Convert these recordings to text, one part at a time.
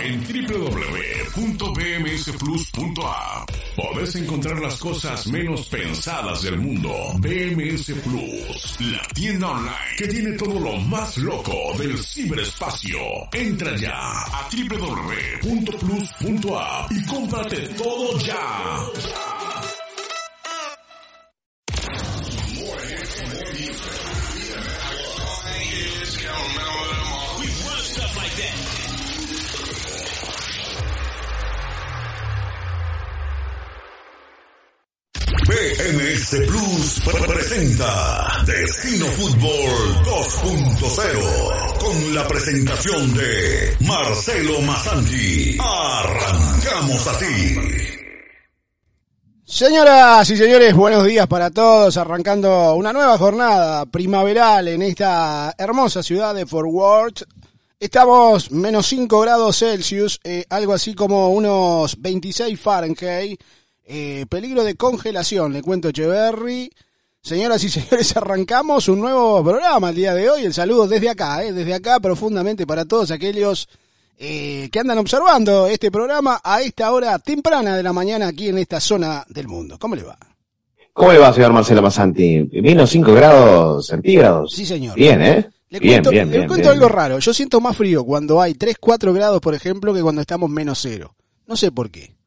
En www.bmsplus.app podés encontrar las cosas menos pensadas del mundo. BMS Plus, la tienda online que tiene todo lo más loco del ciberespacio. Entra ya a www.plus.app y cómprate todo ya. BMS Plus presenta Destino Fútbol 2.0 con la presentación de Marcelo Masanti. Arrancamos así. Señoras y señores, buenos días para todos, arrancando una nueva jornada primaveral en esta hermosa ciudad de Fort Worth. Estamos menos 5 grados Celsius, eh, algo así como unos 26 Fahrenheit. Eh, peligro de congelación, le cuento Echeverry. Señoras y señores, arrancamos un nuevo programa el día de hoy. El saludo desde acá, eh, desde acá profundamente para todos aquellos eh, que andan observando este programa a esta hora temprana de la mañana aquí en esta zona del mundo. ¿Cómo le va? ¿Cómo le va, señor Marcelo Masanti? Menos 5 grados centígrados. Sí, señor. Bien, ¿eh? Le bien, cuento, bien, le bien, cuento algo raro. Yo siento más frío cuando hay 3, 4 grados, por ejemplo, que cuando estamos menos cero. No sé por qué.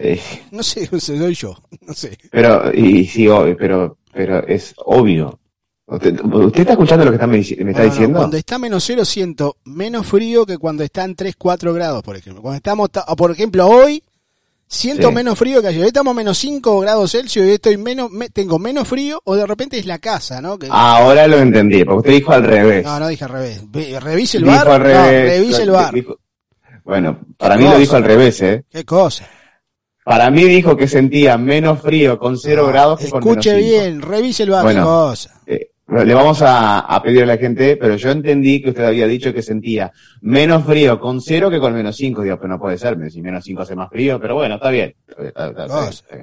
Eh, No sé, soy yo. No sé. pero, y sí, obvio, pero, pero es obvio. ¿Usted, usted está escuchando lo que está me, me está no, diciendo? Cuando está menos cero siento menos frío que cuando está en 3, 4 grados, por ejemplo. Cuando estamos, por ejemplo, hoy siento Sí. menos frío que ayer. Hoy estamos menos 5 grados Celsius y estoy menos, me- tengo menos frío o de repente es la casa, ¿no? Que- Ahora lo entendí, porque usted dijo al revés. no, no dije al revés. Revise el Dijo bar. al No, revise el bar. Dijo- bueno, para mí cosa? lo dijo al revés, ¿eh? Qué cosa. Para mí dijo que sentía menos frío con cero Ah, grados que con menos Escuche bien, revise el. Bueno. Eh, le vamos a, a pedir a la gente, pero yo entendí que usted había dicho que sentía menos frío con cero que con menos cinco. Digo, pero no puede ser, si menos cinco hace más frío, pero bueno, está bien. Está, está- está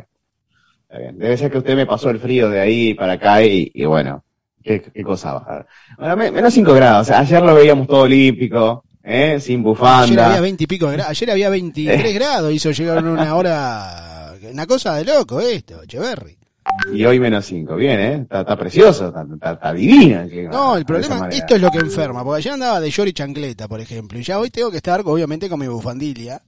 bien. Debe ser que usted me pasó el frío de ahí para acá y, y bueno, qué, qué cosa bajar. Bueno, me- menos cinco grados, o sea, ayer lo veíamos todo olímpico, ¿eh? sin Ayer había bufanda. 20 y pico de grados. Ayer había 23 grados. Hizo llegar una hora. Una cosa de loco esto, Echeverry. Y hoy menos cinco, bien, ¿eh? Está, está precioso, está, está- está divina. No, el problema, esto es lo que enferma, porque ayer andaba de short y chancleta, por ejemplo, y ya hoy tengo que estar, obviamente, con mi bufandilia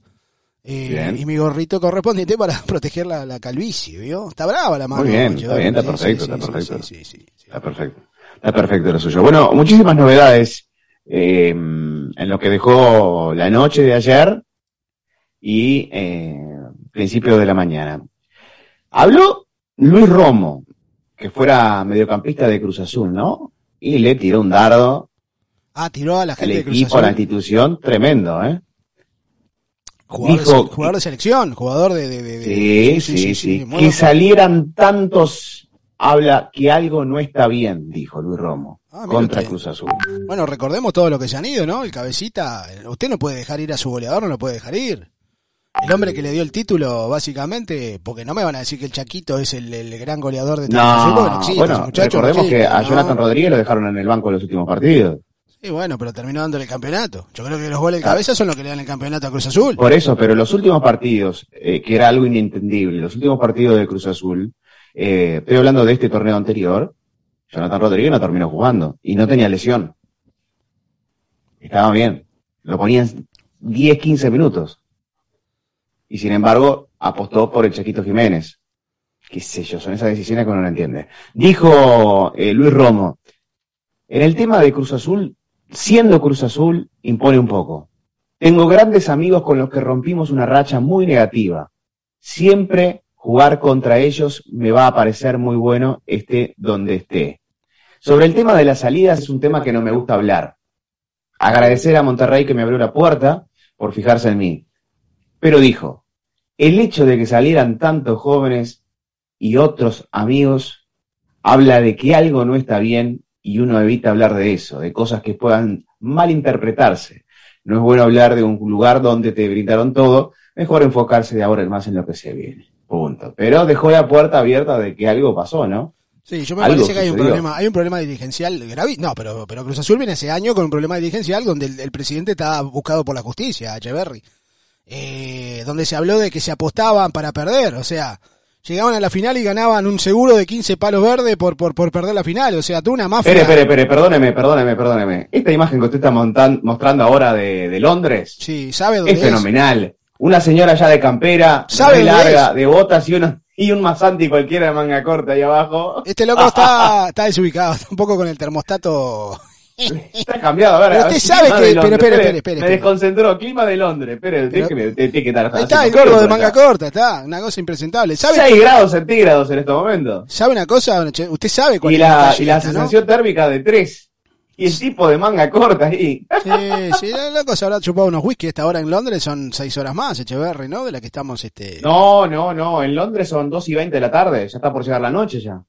eh, y mi gorrito correspondiente para proteger la, la calvicie, ¿vio? Está brava la mano. Muy bien, está bien, está perfecto, está perfecto. sí, sí, sí, sí. Está perfecto. Está perfecto lo suyo. Bueno, muchísimas novedades eh, en lo que dejó la noche de ayer y eh, principio de la mañana. Habló Luis Romo, que fuera mediocampista de Cruz Azul, ¿no? Y le tiró un dardo Ah, tiró a la al gente de Cruz equipo, a la institución, tremendo, ¿eh? Jugador, dijo- de, jugador de selección, jugador de... de, de- de- Sí, sí, sí. Que salieran tantos, habla que algo no está bien, dijo Luis Romo, Ah, contra usted. Cruz Azul. Bueno, recordemos todo lo que se han ido, ¿no? El cabecita, usted no puede dejar ir a su goleador, no lo puede dejar ir. El hombre que le dio el título, básicamente, porque no me van a decir que el Chaquito es el, el gran goleador de No, porque no existe, ese bueno, muchacho no recordemos que a ¿no? Jonathan Rodríguez lo dejaron en el banco en los últimos partidos. Sí, bueno, pero terminó dándole el campeonato. Yo creo que los goles de cabeza son los que le dan el campeonato a Cruz Azul. Por eso, pero los últimos partidos, eh, que era algo inentendible, los últimos partidos de Cruz Azul, eh, estoy hablando de este torneo anterior, Jonathan Rodríguez no terminó jugando y no tenía lesión. Estaba bien. Lo ponían 10, 15 minutos. Y sin embargo, apostó por el Chaquito Jiménez. Qué sé yo, son esas decisiones que uno no entiende. Dijo eh, Luis Romo, en el tema de Cruz Azul, siendo Cruz Azul, impone un poco. Tengo grandes amigos con los que rompimos una racha muy negativa. Siempre jugar contra ellos me va a parecer muy bueno, esté donde esté. Sobre el tema de las salidas es un tema que no me gusta hablar. Agradecer a Monterrey que me abrió la puerta por fijarse en mí. Pero dijo, el hecho de que salieran tantos jóvenes y otros amigos habla de que algo no está bien y uno evita hablar de eso, de cosas que puedan malinterpretarse. No es bueno hablar de un lugar donde te brindaron todo, mejor enfocarse de ahora en más en lo que se viene. Punto. Pero dejó la puerta abierta de que algo pasó, ¿no? Sí, yo me Algo parece que hay un sucedió. problema, hay un problema dirigencial grave. No, pero, pero Cruz Azul viene ese año con un problema dirigencial donde el, el presidente está buscado por la justicia, Echeverry. Eh, donde se habló de que se apostaban para perder, o sea, llegaban a la final y ganaban un seguro de 15 palos verdes por, por, por perder la final, o sea, tú una mafia. Espere, espere, espere, perdóneme, perdóneme, perdóneme. Esta imagen que usted está montan- mostrando ahora de, de Londres Sí, sabe dónde es es. fenomenal. Una señora ya de campera, ¿Sabe muy larga, de botas y una y un masanti cualquiera de manga corta ahí abajo. Este loco está, está desubicado, está un poco con el termostato. Está cambiado, a ver. Pero a ver, usted sabe que- pero, espere, espere, Me desconcentró, clima de Londres, espere, déjeme, usted tiene que estar Ahí está, el gordo de manga corta, está, una cosa impresentable. ¿Sabe, 6 grados centígrados en este momento. ¿Sabe una cosa? Usted sabe cuál Y es la, y la sensación térmica de 3. Y el tipo de manga corta ahí. Sí, sí, loco se habrá chupado unos whisky. Esta hora en Londres son seis horas más, Echeverry, ¿no? De la que estamos, este... No, no, no. En Londres son 2 y 20 de la tarde. Ya está por llegar la noche ya.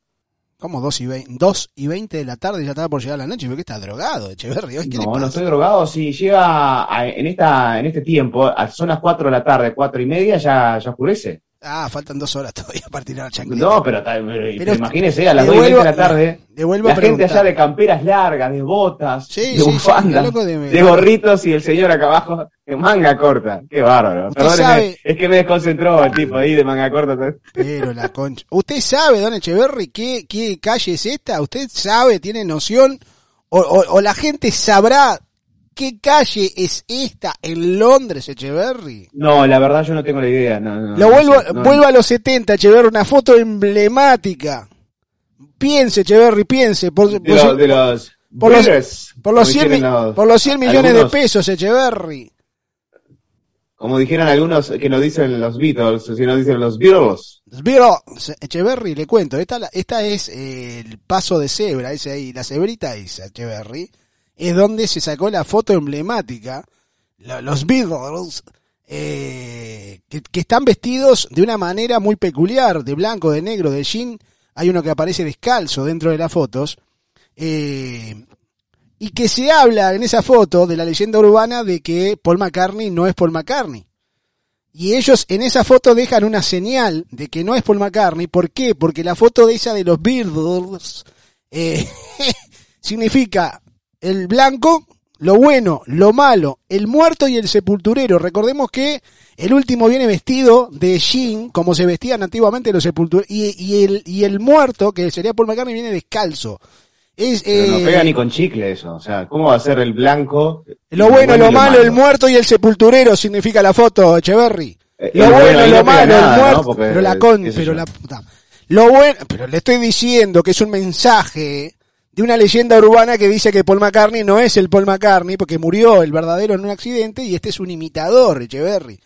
¿Cómo? Dos y, veinte, dos y veinte de la tarde ya estaba por llegar la noche. ¿Por qué está drogado, Echeverry? ¿Qué No, no estoy drogado. Si llega a- en esta en este tiempo, a- son las 4 de la tarde, 4 y media, ya, ya oscurece. Ah, faltan dos horas todavía para tirar chancleta. No, pero, pero Pero imagínese, a las le 2 y 20 de la tarde, la gente allá de camperas largas, de botas, Sí, de sí, bufandas, de- de gorritos y el señor acá abajo de manga corta. Qué bárbaro. Perdóneme, es que me desconcentró el tipo ahí de manga corta. Pero la concha. ¿Usted sabe, don Echeverry, qué, qué calle es esta? ¿Usted sabe, tiene noción? O, o- o la gente sabrá qué calle es esta en Londres, Echeverry? No, la verdad yo no tengo la idea. No, no, Lo vuelvo, sé, no- vuelvo a los 70, Echeverry, una foto emblemática. Piense, Echeverry, piense. Por, de, por los- de los por los- por los como 100, mi- dijeron los- por los 100 millones algunos- de pesos, Echeverry. Como dijeron algunos que no dicen los Beatles, sino dicen los Beatles. Pero, Echeverry, le cuento, esta, esta es eh, el paso de cebra, ese ahí, la cebrita esa, Echeverry, es donde se sacó la foto emblemática, lo- los Beatles, eh, que, que están vestidos de una manera muy peculiar, de blanco, de negro, de jean, hay uno que aparece descalzo dentro de las fotos, eh, y que se habla en esa foto de la leyenda urbana de que Paul McCartney no es Paul McCartney. Y ellos en esa foto dejan una señal de que no es Paul McCartney. ¿Por qué? Porque la foto de esa de los Beatles eh, significa el blanco, lo bueno, lo malo, el muerto y el sepulturero. Recordemos que el último viene vestido de jean, como se vestían antiguamente los sepultureros, y, y el, y el muerto, que sería Paul McCartney, viene descalzo. Es, Pero eh, no pega ni con chicle eso. O sea, ¿cómo va a ser el blanco? lo bueno, lo malo, el muerto y el sepulturero significa la foto, Echeverry. Eh, Lo y bueno, lo no malo, nada, el ¿no? muerto. Porque, pero la con, pero yo. la puta. Lo bueno, pero le estoy diciendo que es un mensaje de una leyenda urbana que dice que Paul McCartney no es el Paul McCartney porque murió el verdadero en un accidente y este es un imitador, Echeverry.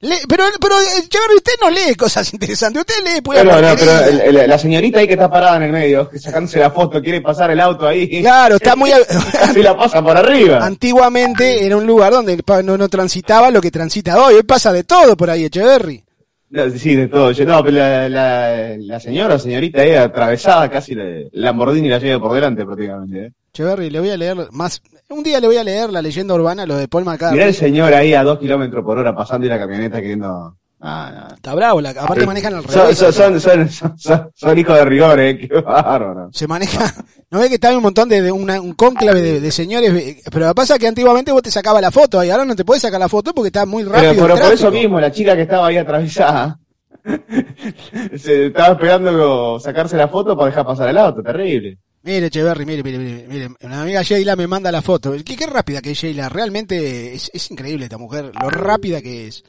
Le- pero, pero, Echeverry, usted no lee cosas interesantes, usted lee pura Pero, no, pero porquería. el- el- la señorita ahí que está parada en el medio, que sacándose la foto, quiere pasar el auto ahí. Claro, está muy... Casi la pasa por arriba. Antiguamente era un lugar donde no, no transitaba lo que transita hoy. Hoy pasa de todo por ahí, Echeverry. No, Sí, de todo. Yo, no, pero la, la, la señora o señorita ahí atravesada, casi la Lamborghini la lleva por delante prácticamente. ¿eh? Echeverry, le voy a leer más. Un día le voy a leer la leyenda urbana, lo de Paul McCartney. Mirá el señor ahí a dos kilómetros por hora pasando y la camioneta queriendo... Ah, no. Está bravo, la, aparte Sí. manejan al Son, revés. son, son, son, son- son- son hijos de rigor, eh, qué bárbaro. Se maneja. ¿No ve que está un montón de, de una- un cónclave de, de señores? Pero lo que pasa es que antiguamente vos te sacabas la foto y ahora no te puedes sacar la foto porque está muy rápido. Pero, por eso mismo, la chica que estaba ahí atravesada, se estaba esperando sacarse la foto para dejar pasar el auto, terrible. Mire, Echeverry, mire, mire, mire, mire. Una amiga Sheila me manda la foto. Qué, qué rápida que es Sheila. Realmente es, es increíble esta mujer, lo rápida que es.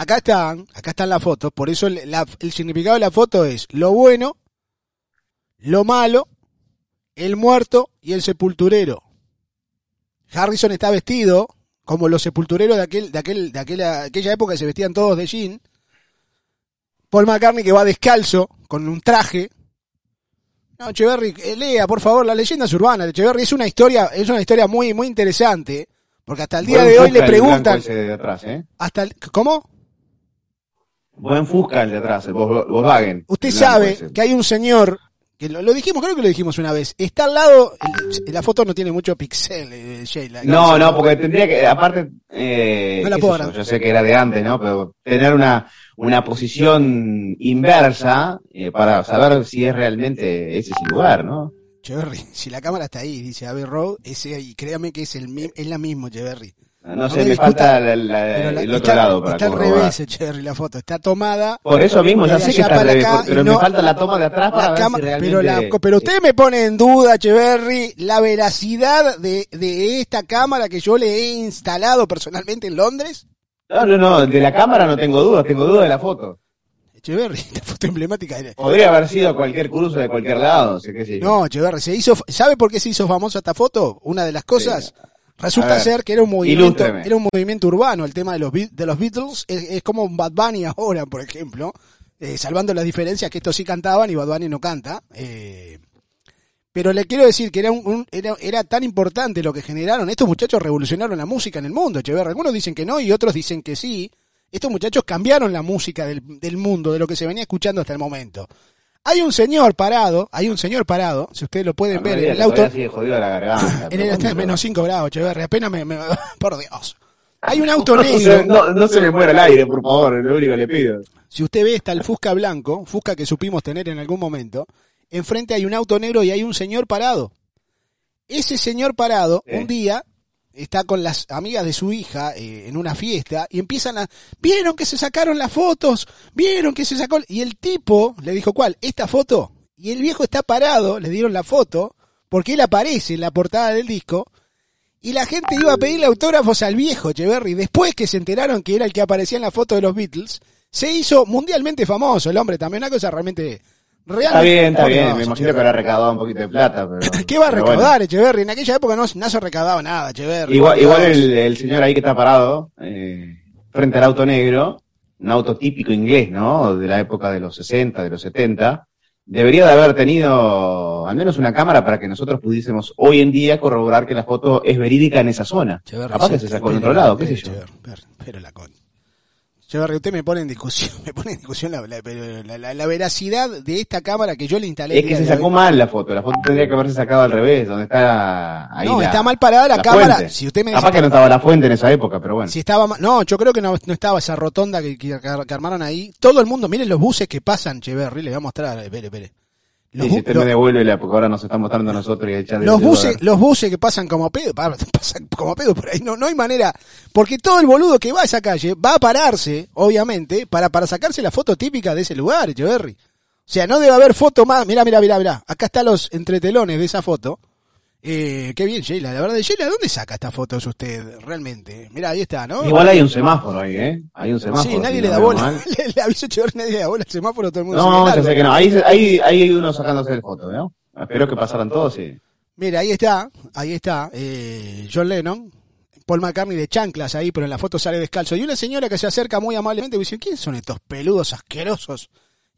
Acá están, acá están las fotos. Por eso el, la- el significado de la foto es lo bueno, lo malo, el muerto y el sepulturero. Harrison está vestido como los sepultureros de aquel, de aquel, de aquella, aquella época que se vestían todos de jean. Paul McCartney que va descalzo con un traje. No, Echeverry, eh, lea, por favor, las leyendas urbanas de Echeverry es una historia, es una historia muy, muy interesante, porque hasta el día Buen de hoy le preguntan, atrás, ¿eh? hasta el, ¿cómo? Buen Fusca el de atrás, el Vol- Volkswagen. Usted sabe ese. que hay un señor que lo, lo dijimos, creo que lo dijimos una vez. Está al lado, el- la foto no tiene mucho pixel, eh, Sheila. No, no, porque tendría que, aparte, eh, No la puedo yo, sé que era de antes, ¿no? Pero tener una, una posición inversa eh, para saber si es realmente ese es el lugar, ¿no? Cheverry, si la cámara está ahí, dice Abbey Road, ese ahí, créame que es el mi- es la misma, Cheverry. No, No sé, me falta la- la- la- el otro está, lado para está al revés, Cheverry, la foto. Está tomada. Por eso mismo, ya sé que está al revés, acá, pero me falta la toma de atrás para la ver cama- si realmente... pero, la, pero usted me pone en duda, Cheverry, la veracidad de, de esta cámara que yo le he instalado personalmente en Londres. No, no, no, de la cámara no tengo dudas, tengo dudas de la foto. Cheverry, esta foto emblemática. era- Podría haber sido cualquier cruzo de cualquier lado, o sea, qué sé yo. No, Cheverry, se hizo, ¿sabe por qué se hizo famosa esta foto? Una de las cosas, resulta ser que era un movimiento, ilústreme. era un movimiento urbano, el tema de los, de los Beatles, es, es como Bad Bunny ahora, por ejemplo, eh, salvando las diferencias que estos sí cantaban y Bad Bunny no canta, eh, pero le quiero decir que era, un, un- era, era tan importante lo que generaron, estos muchachos revolucionaron la música en el mundo, Cheverry, algunos dicen que no y otros dicen que sí, estos muchachos cambiaron la música del, del mundo, de lo que se venía escuchando hasta el momento. Hay un señor parado, hay un señor parado, si ustedes lo pueden No, ver en el auto, todavía sigue jodido la garganta. en el menos 5 grados, Echeverri, apenas me, me- por Dios. Hay un auto negro, no, no se me muera el aire, por favor, es lo único que le pido. si usted ve está el Fusca blanco, Fusca que supimos tener en algún momento, enfrente hay un auto negro y hay un señor parado. Ese señor parado, un día, está con las amigas de su hija eh, en una fiesta y empiezan a, vieron que se sacaron las fotos, vieron que se sacó, y el tipo le dijo, ¿cuál? ¿Esta foto? Y el viejo está parado, le dieron la foto, porque él aparece en la portada del disco, y la gente iba a pedirle autógrafos al viejo Echeverry. Después que se enteraron que era el que aparecía en la foto de los Beatles, se hizo mundialmente famoso el hombre. También una cosa realmente real. Está bien, está Por bien, Dios, me imagino que habrá recaudado un poquito de plata, pero... ¿Qué va a recaudar bueno. Echeverry? En aquella época no, no se recaudaba nada, Echeverry. Igual, igual el, el señor ahí que está parado, eh, frente al auto negro, un auto típico inglés, ¿no? De la época de los 60, de los 70, debería de haber tenido al menos una cámara para que nosotros pudiésemos hoy en día corroborar que la foto es verídica en esa zona. Capaz que se sacó en otro lado, qué sé yo. Pero la con... Echeverry, usted me pone en discusión, me pone en discusión la, la- la- veracidad de esta cámara que yo le instalé. Es que se sacó mal la foto, la foto tendría que haberse sacado al revés, donde está ahí No, está mal parada la, cámara. fuente. Si usted me Capaz que no estaba la fuente en esa época, pero bueno. Si estaba no, yo creo que no, no estaba esa rotonda que, que- que armaron ahí. Todo el mundo, miren los buses que pasan, Cheverry, les voy a mostrar, espere, espere. Los, la, ahora nos está mostrando nosotros y buses, los buses que pasan como pedo, pa- pasan como pedo por ahí, no, no hay manera, porque todo el boludo que va a esa calle va a pararse, obviamente, para, para sacarse la foto típica de ese lugar, Cheverry. O sea, no debe haber foto más, mira, mira, mira, mira, acá están los entretelones de esa foto. Eh, qué bien, Sheila, la verdad, Sheila, ¿dónde saca estas fotos usted realmente? Mira, ahí está, ¿no? Igual hay un semáforo ahí, ¿eh? Hay un semáforo. Sí, nadie si le da bola. Le, le aviso Echeverri, nadie le da bola al semáforo, todo el mundo No, largo. sé que no. Ahí, ahí, ahí hay uno sacándose el foto, ¿no? Espero que pasaran todos, sí. Mira, ahí está, ahí está, eh, John Lennon, Paul McCartney de chanclas ahí, pero en la foto sale descalzo. Y una señora que se acerca muy amablemente y dice, ¿quién son estos peludos asquerosos?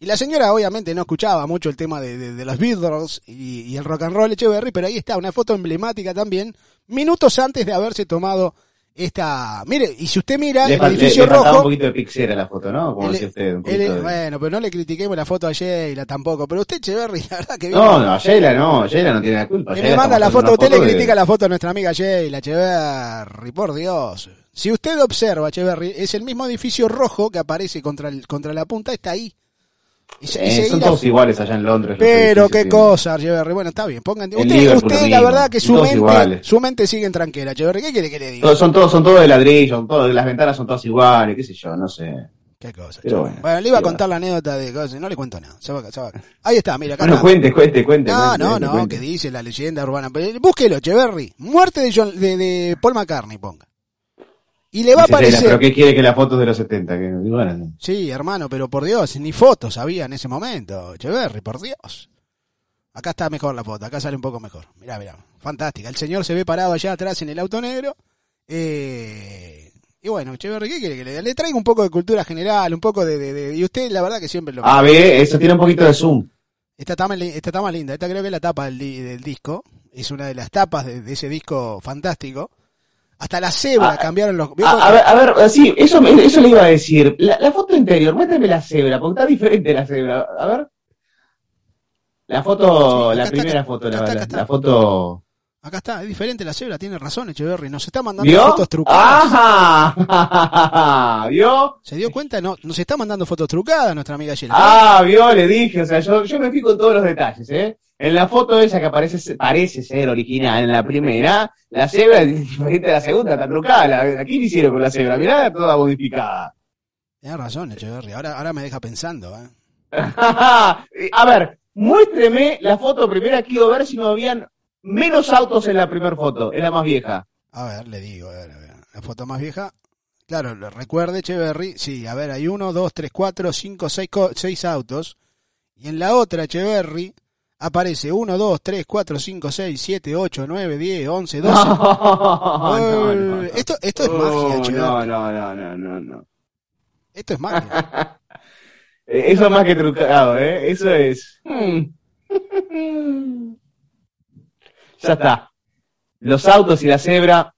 Y la señora obviamente no escuchaba mucho el tema de, de- de los Beatles y, y el rock and roll Echeverry, pero ahí está, una foto emblemática también, minutos antes de haberse tomado esta... Mire, y si usted mira Le, el edificio le faltaba un rojo... poquito de pixera a la foto, ¿no? Como el- decía usted, un el- de- Bueno, pero no le critiquemos la foto a Sheila tampoco, pero usted Echeverry, la verdad que... No, viene- no, Sheila no, Sheila no tiene la culpa. Que me manda la foto, usted le de- critica la foto a nuestra amiga Sheila Echeverry, por Dios. Si usted observa, Echeverry, es el mismo edificio rojo que aparece contra, el, contra la punta, está ahí. Y se- y Eh, son todos iguales allá en Londres. Pero qué cosa, Echeverry. Bueno, está bien, pongan. Usted, Liverpool usted la verdad que su mente, iguales. su mente sigue en tranquera, Echeverry. ¿Qué quiere que le diga? Todos- son todos, son todos de ladrillo, todos, las ventanas son todas iguales, qué sé yo, no sé. Qué cosa, Pero bueno, Bueno, le iba a contar la anécdota de cosas, no le cuento nada. Se va, se va. Ahí está, mira, acá Bueno, está. cuente, cuente, cuente. No, cuente, no, no, cuente. que dice la leyenda urbana. Búsquelo, Echeverry. Muerte de, John- de, de Paul McCartney, ponga. Y le va a aparecer. Pero qué quiere que la foto es de los 70, que bueno, Sí, hermano, pero por Dios, ni fotos había en ese momento, Echeverry, por Dios. Acá está mejor la foto, acá sale un poco mejor. Mirá, mirá, fantástica. El señor se ve parado allá atrás en el auto negro. Eh, y bueno, Echeverry, ¿qué quiere que le? Le traigo un poco de cultura general, un poco de... de- de- y usted, la verdad que siempre lo... Ah, ve, eso tiene un poquito de zoom. Esta está, más, esta está más linda, esta creo que es la tapa del, del disco. Es una de las tapas de, de ese disco fantástico. Hasta la cebra Ah, cambiaron los... ¿vio A, ver, a ver, sí, eso, eso le iba a decir. La, la foto interior, muéstrame la cebra, porque está diferente la cebra. A ver. La foto, Sí, la está, primera acá- foto, acá la, acá la foto. Acá está, es diferente la cebra, tiene razón Echeverry. Nos está mandando ¿Vio? fotos trucadas. ¡Ajá! ¿Vio? ¿Se dio cuenta? No, nos está mandando fotos trucadas nuestra amiga Sheila. Ah, vio, le dije, o sea, yo, yo me fijo en todos los detalles, ¿eh? En la foto esa que aparece, parece ser original en la primera, la cebra es diferente a la segunda, está trucada. Le hicieron con la cebra, mirá, toda modificada. Tienes razón Echeverry, ahora, ahora me deja pensando. ¿eh? a ver, muéstreme la foto primera, quiero ver si no habían menos autos en la primera foto, en la más vieja. A ver, le digo, a ver, a ver. La foto más vieja. Claro, recuerde Echeverry. Sí, a ver, hay uno, dos, tres, cuatro, cinco, seis, seis autos. Y en la otra Echeverry aparece uno, dos, tres, cuatro, cinco, seis, siete, ocho, nueve, diez, once, doce. No, no, no. Esto, esto es Oh, magia, no, no, no, no, no, no. Esto es magia. Eh, Eso es más que trucado, ¿eh? Eso es... hmm. Ya está. Los autos y la cebra.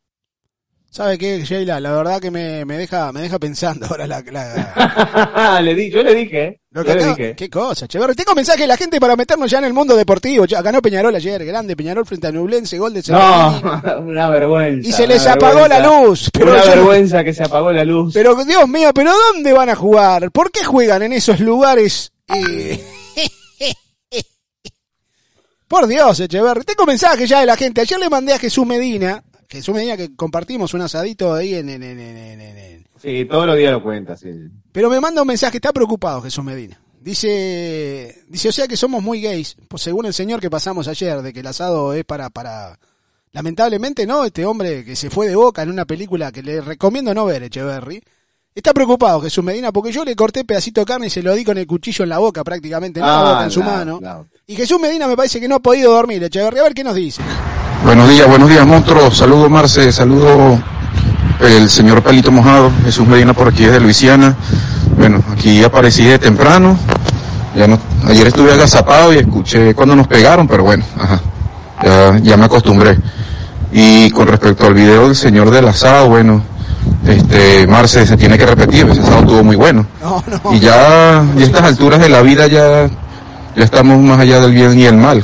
¿Sabe qué, Sheila? La verdad que me, me deja, me deja pensando ahora la, la- le di, yo le dije, ¿eh? Lo Yo le dije. qué cosa, Echeverry. Tengo mensaje de la gente para meternos ya en el mundo deportivo. Ya ganó Peñarol ayer, grande Peñarol frente a Nublense, gol de No, Cervini. una vergüenza. Y se les apagó la luz. Pero, una yo- vergüenza que se apagó la luz. pero Dios mío, ¿pero dónde van a jugar? ¿Por qué juegan en esos lugares? eh? Por Dios, Echeverry. Tengo mensaje ya de la gente. Ayer le mandé a Jesús Medina, Jesús Medina que compartimos un asadito ahí en, en, en, en- Sí, todos los días lo cuenta, sí. Pero me manda un mensaje, está preocupado Jesús Medina. Dice, dice, o sea que somos muy gays, pues según el señor que pasamos ayer, de que el asado es para, para, lamentablemente no, este hombre que se fue de boca en una película que le recomiendo no ver, Echeverry, está preocupado Jesús Medina, porque yo le corté pedacito de carne y se lo di con el cuchillo en la boca prácticamente, en la Ah, boca, en su mano. Y Jesús Medina me parece que no ha podido dormir, Echeverry, a ver qué nos dice. Buenos días, buenos días, monstruos. Saludos, Marce. Saludos, el señor Pelito Mojado. Jesús Medina por aquí desde Luisiana. Bueno, aquí aparecí de temprano. Ya no, ayer estuve agazapado y escuché cuando nos pegaron, pero bueno, ajá. Ya, ya me acostumbré. Y con respecto al video del señor del asado, bueno, este, Marce se tiene que repetir, ese asado estuvo muy bueno. No, no. Y ya, y a estas alturas de la vida ya, ya estamos más allá del bien y el mal.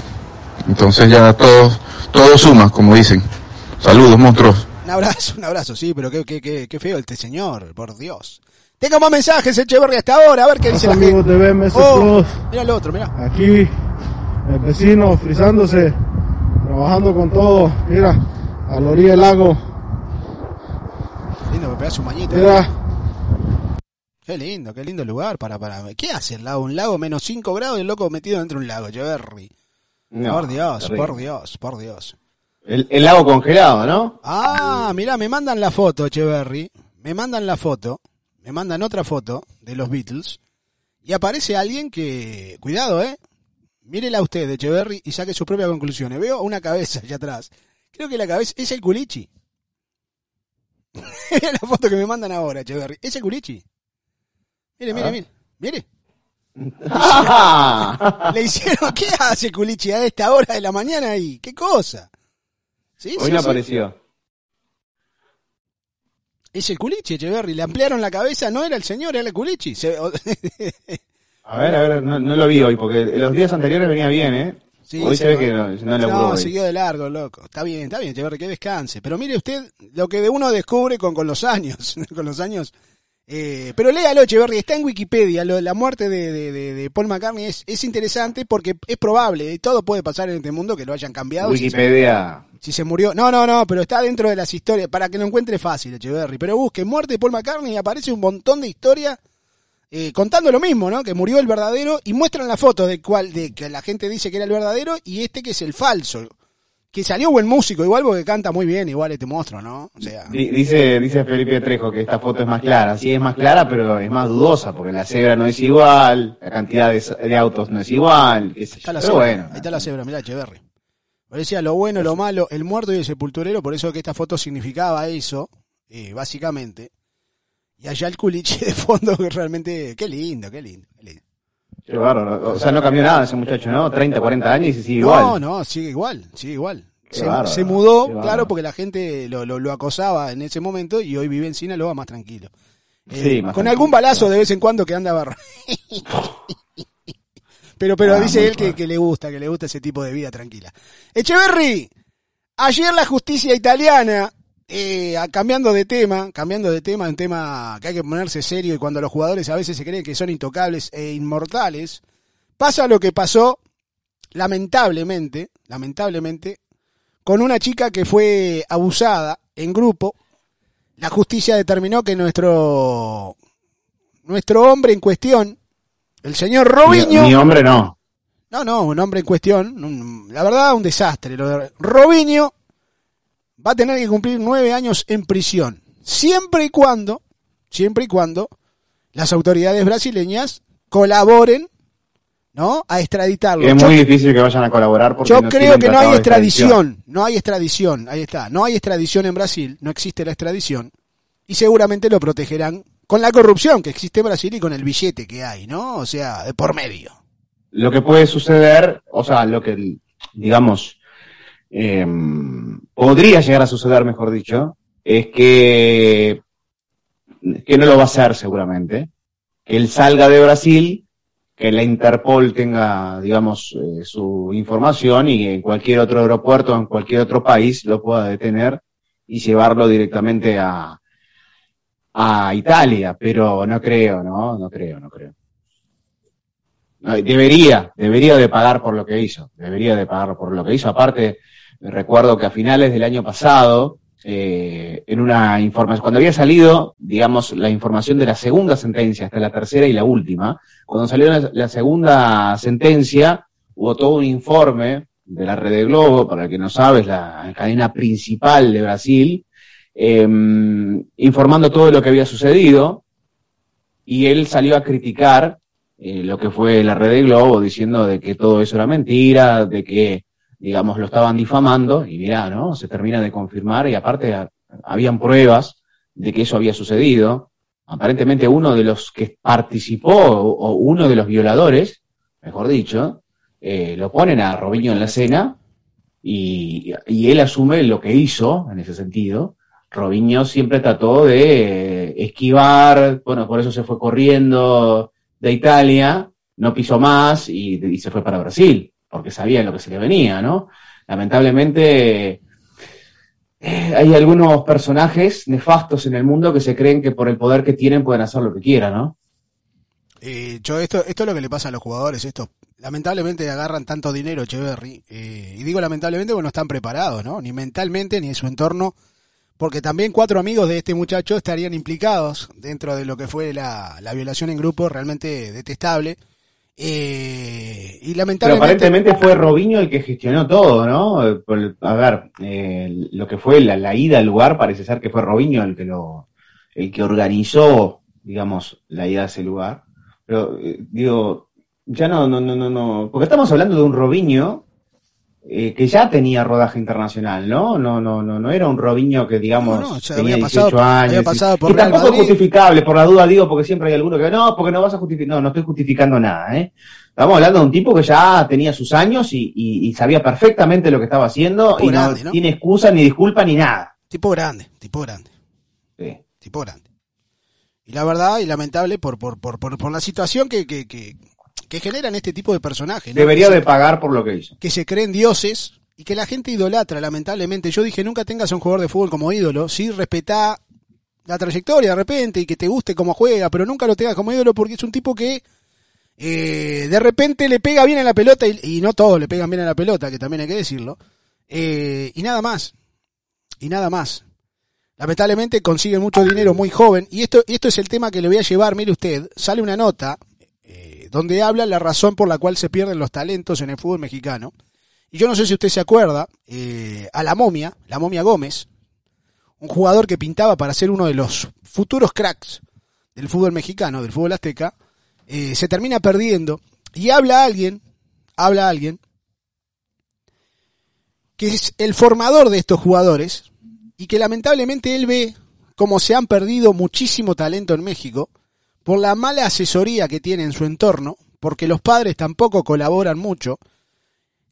Entonces ya todo, todo suma, como dicen. Saludos, monstruos. Un abrazo, un abrazo, sí, pero qué, qué, qué, qué feo este señor, por Dios. Tengo más mensajes, Echeverry, hasta ahora, a ver qué dice la amigos gente. de BMS Oh, mira el otro, mira. Aquí, el vecino frizándose, trabajando con todo. Mira, a la orilla del lago. Lindo, me pegas un bañito. Mira, Qué lindo, qué lindo lugar para, para. ¿Qué hace el lago? Un lago menos 5 grados y el loco metido dentro de un lago, Echeverry. No, por Dios, terrible. por Dios, por Dios. El, el lago congelado, ¿no? Ah, mirá, me mandan la foto, Echeverry. Me mandan la foto. Me mandan otra foto de los Beatles. Y aparece alguien que. Cuidado, eh. Mírela usted, Echeverry, y saque sus propias conclusiones. Veo una cabeza allá atrás. Creo que la cabeza es el culichi. La foto que me mandan ahora, Echeverry. Es el culichi. Mire, mire, mire. Mire. Ah. Le hicieron. ¿Qué hace culichi a esta hora de la mañana ahí? ¿Qué cosa? ¿Sí? Hoy no apareció. Es el culichi, Echeverry. Le ampliaron la cabeza, no era el señor, era el culichi. Se- A ver, a ver, no, no lo vi hoy, porque los días anteriores venía bien, ¿eh? Sí, hoy se ve que no, no No, laburó hoy. siguió de largo, loco. Está bien, está bien, Echeverry, que descanse. Pero mire usted lo que de uno descubre con, con los años. con los años. Eh, pero léalo, Echeverry, está en Wikipedia. Lo la muerte de, de- de- de Paul McCartney es, es interesante porque es probable. y Todo puede pasar en este mundo que lo hayan cambiado. Si se- Wikipedia. si se murió. No, no, no, pero está dentro de las historias. Para que lo encuentre fácil, Echeverry. Pero busque muerte de Paul McCartney y aparece un montón de historias eh, contando lo mismo, ¿no? Que murió el verdadero y muestran la foto de cuál, de que la gente dice que era el verdadero y este que es el falso. Que salió buen músico, igual porque canta muy bien, igual este monstruo, ¿no? O sea. Di- Dice, dice Felipe Trejo que esta foto es más clara. Sí, es más clara, pero es más dudosa, porque la cebra no es igual, la cantidad de, de autos no es igual. qué sé yo. Está la Pero cebra, bueno. ahí está la cebra, mirá, Echeverry. Yo decía lo bueno, lo malo, el muerto y el sepulturero, por eso que esta foto significaba eso, eh, básicamente. Y allá el culiche de fondo, que realmente, qué lindo, qué lindo. qué lindo. Qué bárbaro. O sea, no cambió nada ese muchacho, ¿no? 30, 40 años y sigue No, igual. no, sigue igual, sigue igual. Se, bárbaro, se mudó, claro, porque la gente lo, lo, lo acosaba en ese momento y hoy vive en Sinaloa más tranquilo. Eh, Sí, más con tranquilo, algún balazo de vez en cuando que anda barro. Pero, pero Ah, dice él que, que le gusta, que le gusta ese tipo de vida tranquila. Echeverry, ayer la justicia italiana, eh, cambiando de tema, cambiando de tema, un tema que hay que ponerse serio y cuando los jugadores a veces se creen que son intocables e inmortales, pasa lo que pasó, lamentablemente, lamentablemente, con una chica que fue abusada en grupo. La justicia determinó que nuestro, nuestro hombre en cuestión, el señor Robinho, mi hombre no. no, no, un hombre en cuestión, un- la verdad, un desastre. Robinho va a tener que cumplir nueve años en prisión, siempre y cuando, siempre y cuando las autoridades brasileñas colaboren, ¿no? A extraditarlo. Es Yo- muy difícil que vayan a colaborar porque yo no creo que no hay extradición, no hay extradición, ahí está, no hay extradición en Brasil, no existe la extradición y seguramente lo protegerán con la corrupción que existe en Brasil y con el billete que hay, ¿no? O sea, de por medio. Lo que puede suceder, o sea, lo que, digamos, eh, podría llegar a suceder, mejor dicho, es que, que no lo va a hacer seguramente, que él salga de Brasil, que la Interpol tenga, digamos, eh, su información y en cualquier otro aeropuerto, en cualquier otro país, lo pueda detener y llevarlo directamente a, a Italia, pero no creo, ¿no? No creo, no creo. Debería, debería de pagar por lo que hizo, debería de pagar por lo que hizo. Aparte, recuerdo que a finales del año pasado, eh, en una información, cuando había salido, digamos, la información de la segunda sentencia, hasta la tercera y la última, cuando salió la, segunda sentencia, hubo todo un informe de la Red de Globo, para el que no sabe, es la cadena principal de Brasil, eh, informando todo lo que había sucedido, y él salió a criticar eh, lo que fue la red de Globo, diciendo de que todo eso era mentira, de que, digamos, lo estaban difamando, y mirá, ¿no? Se termina de confirmar, y aparte habían pruebas de que eso había sucedido. Aparentemente uno de los que participó, o, uno de los violadores, mejor dicho, eh, lo ponen a Robinho en la escena, y, él asume lo que hizo en ese sentido. Robinho siempre trató de eh, esquivar, bueno, por eso se fue corriendo de Italia, no pisó más y se fue para Brasil, porque sabía lo que se le venía, ¿no? Lamentablemente eh, hay algunos personajes nefastos en el mundo que se creen que por el poder que tienen pueden hacer lo que quieran, ¿no? Eh, yo, esto, esto es lo que le pasa a los jugadores, esto. Lamentablemente agarran tanto dinero, Echeverry, eh, y digo lamentablemente porque no están preparados, ¿no? Ni mentalmente ni en su entorno, porque también cuatro amigos de este muchacho estarían implicados dentro de lo que fue la, la violación en grupo, realmente detestable. Eh, y Pero lamentablemente... aparentemente fue Robinho el que gestionó todo, ¿no? A ver, eh, lo que fue la, la ida al lugar parece ser que fue Robinho el que lo, el que organizó, digamos, la ida a ese lugar. Pero eh, digo, ya no, no, no, no, no, porque estamos hablando de un Robinho eh, que ya tenía rodaje internacional, ¿no? No, no, no, no era un Robinho que digamos No, no, ya tenía había 18 pasado- años. y- por tampoco es justificable, por la duda digo, porque siempre hay alguno que no, porque no vas a justificar, no, no estoy justificando nada, ¿eh? Estamos hablando de un tipo que ya tenía sus años y, y- y sabía perfectamente lo que estaba haciendo Tipo y no, grande, ¿no? tiene excusa ni disculpa ni nada. Tipo grande, tipo grande. Sí. tipo grande. Y la verdad, y lamentable por, por, por, por, por la situación que, que, que, que generan este tipo de personajes. ¿no? Debería que, de se, pagar por lo que hizo. que se creen dioses y que la gente idolatra, lamentablemente. Yo dije, nunca tengas a un jugador de fútbol como ídolo, sí, respetá la trayectoria de repente y que te guste cómo juega, pero nunca lo tengas como ídolo porque es un tipo que eh, de repente le pega bien en la pelota y, y no todos le pegan bien en la pelota, que también hay que decirlo. Eh, y nada más. Y nada más. Lamentablemente consigue mucho dinero muy joven. Y esto, y esto es el tema que le voy a llevar. Mire usted, sale una nota donde habla la razón por la cual se pierden los talentos en el fútbol mexicano. Y yo no sé si usted se acuerda, eh, a la momia, la momia Gómez, un jugador que pintaba para ser uno de los futuros cracks del fútbol mexicano, del fútbol azteca, eh, se termina perdiendo. Y habla alguien, habla alguien, que es el formador de estos jugadores, y que lamentablemente él ve como se han perdido muchísimo talento en México por la mala asesoría que tiene en su entorno, porque los padres tampoco colaboran mucho,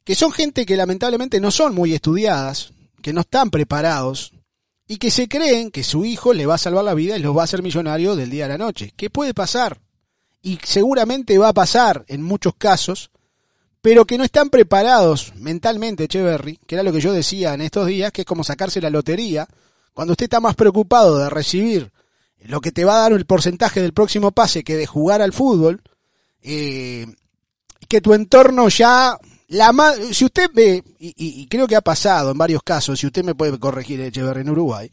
que son gente que lamentablemente no son muy estudiadas, que no están preparados y que se creen que su hijo le va a salvar la vida y los va a hacer millonario del día a la noche. ¿Qué puede pasar? Y seguramente va a pasar en muchos casos pero que no están preparados mentalmente, Echeverry, que era lo que yo decía en estos días, que es como sacarse la lotería, cuando usted está más preocupado de recibir lo que te va a dar el porcentaje del próximo pase que de jugar al fútbol, eh, que tu entorno ya la si usted ve, y, creo que ha pasado en varios casos, si usted me puede corregir, Echeverry, en Uruguay,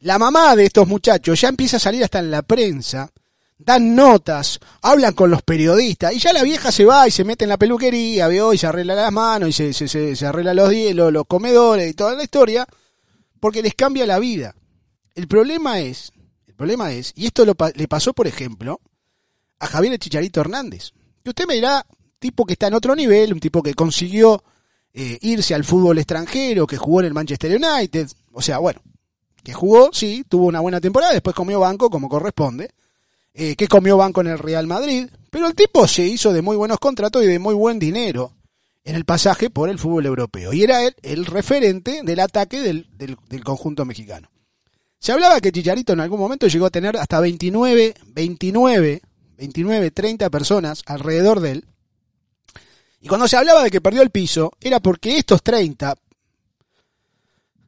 la mamá de estos muchachos ya empieza a salir hasta en la prensa, dan notas, hablan con los periodistas, y ya la vieja se va y se mete en la peluquería, veo, y se arregla las manos, y se, se, arregla los, los, los comedores y toda la historia, porque les cambia la vida. El problema es, problema es, y esto le pasó, por ejemplo, a Javier Chicharito Hernández, que usted me dirá, tipo que está en otro nivel, un tipo que consiguió eh, irse al fútbol extranjero, que jugó en el Manchester United, o sea, bueno, que jugó, sí, tuvo una buena temporada, después comió banco como corresponde, eh, que comió banco en el Real Madrid, pero el tipo se hizo de muy buenos contratos y de muy buen dinero en el pasaje por el fútbol europeo, y era él el referente del ataque del, del conjunto mexicano. Se hablaba que Chicharito en algún momento llegó a tener hasta 29, 29, 29, 30 personas alrededor de él, y cuando se hablaba de que perdió el piso, era porque estos 30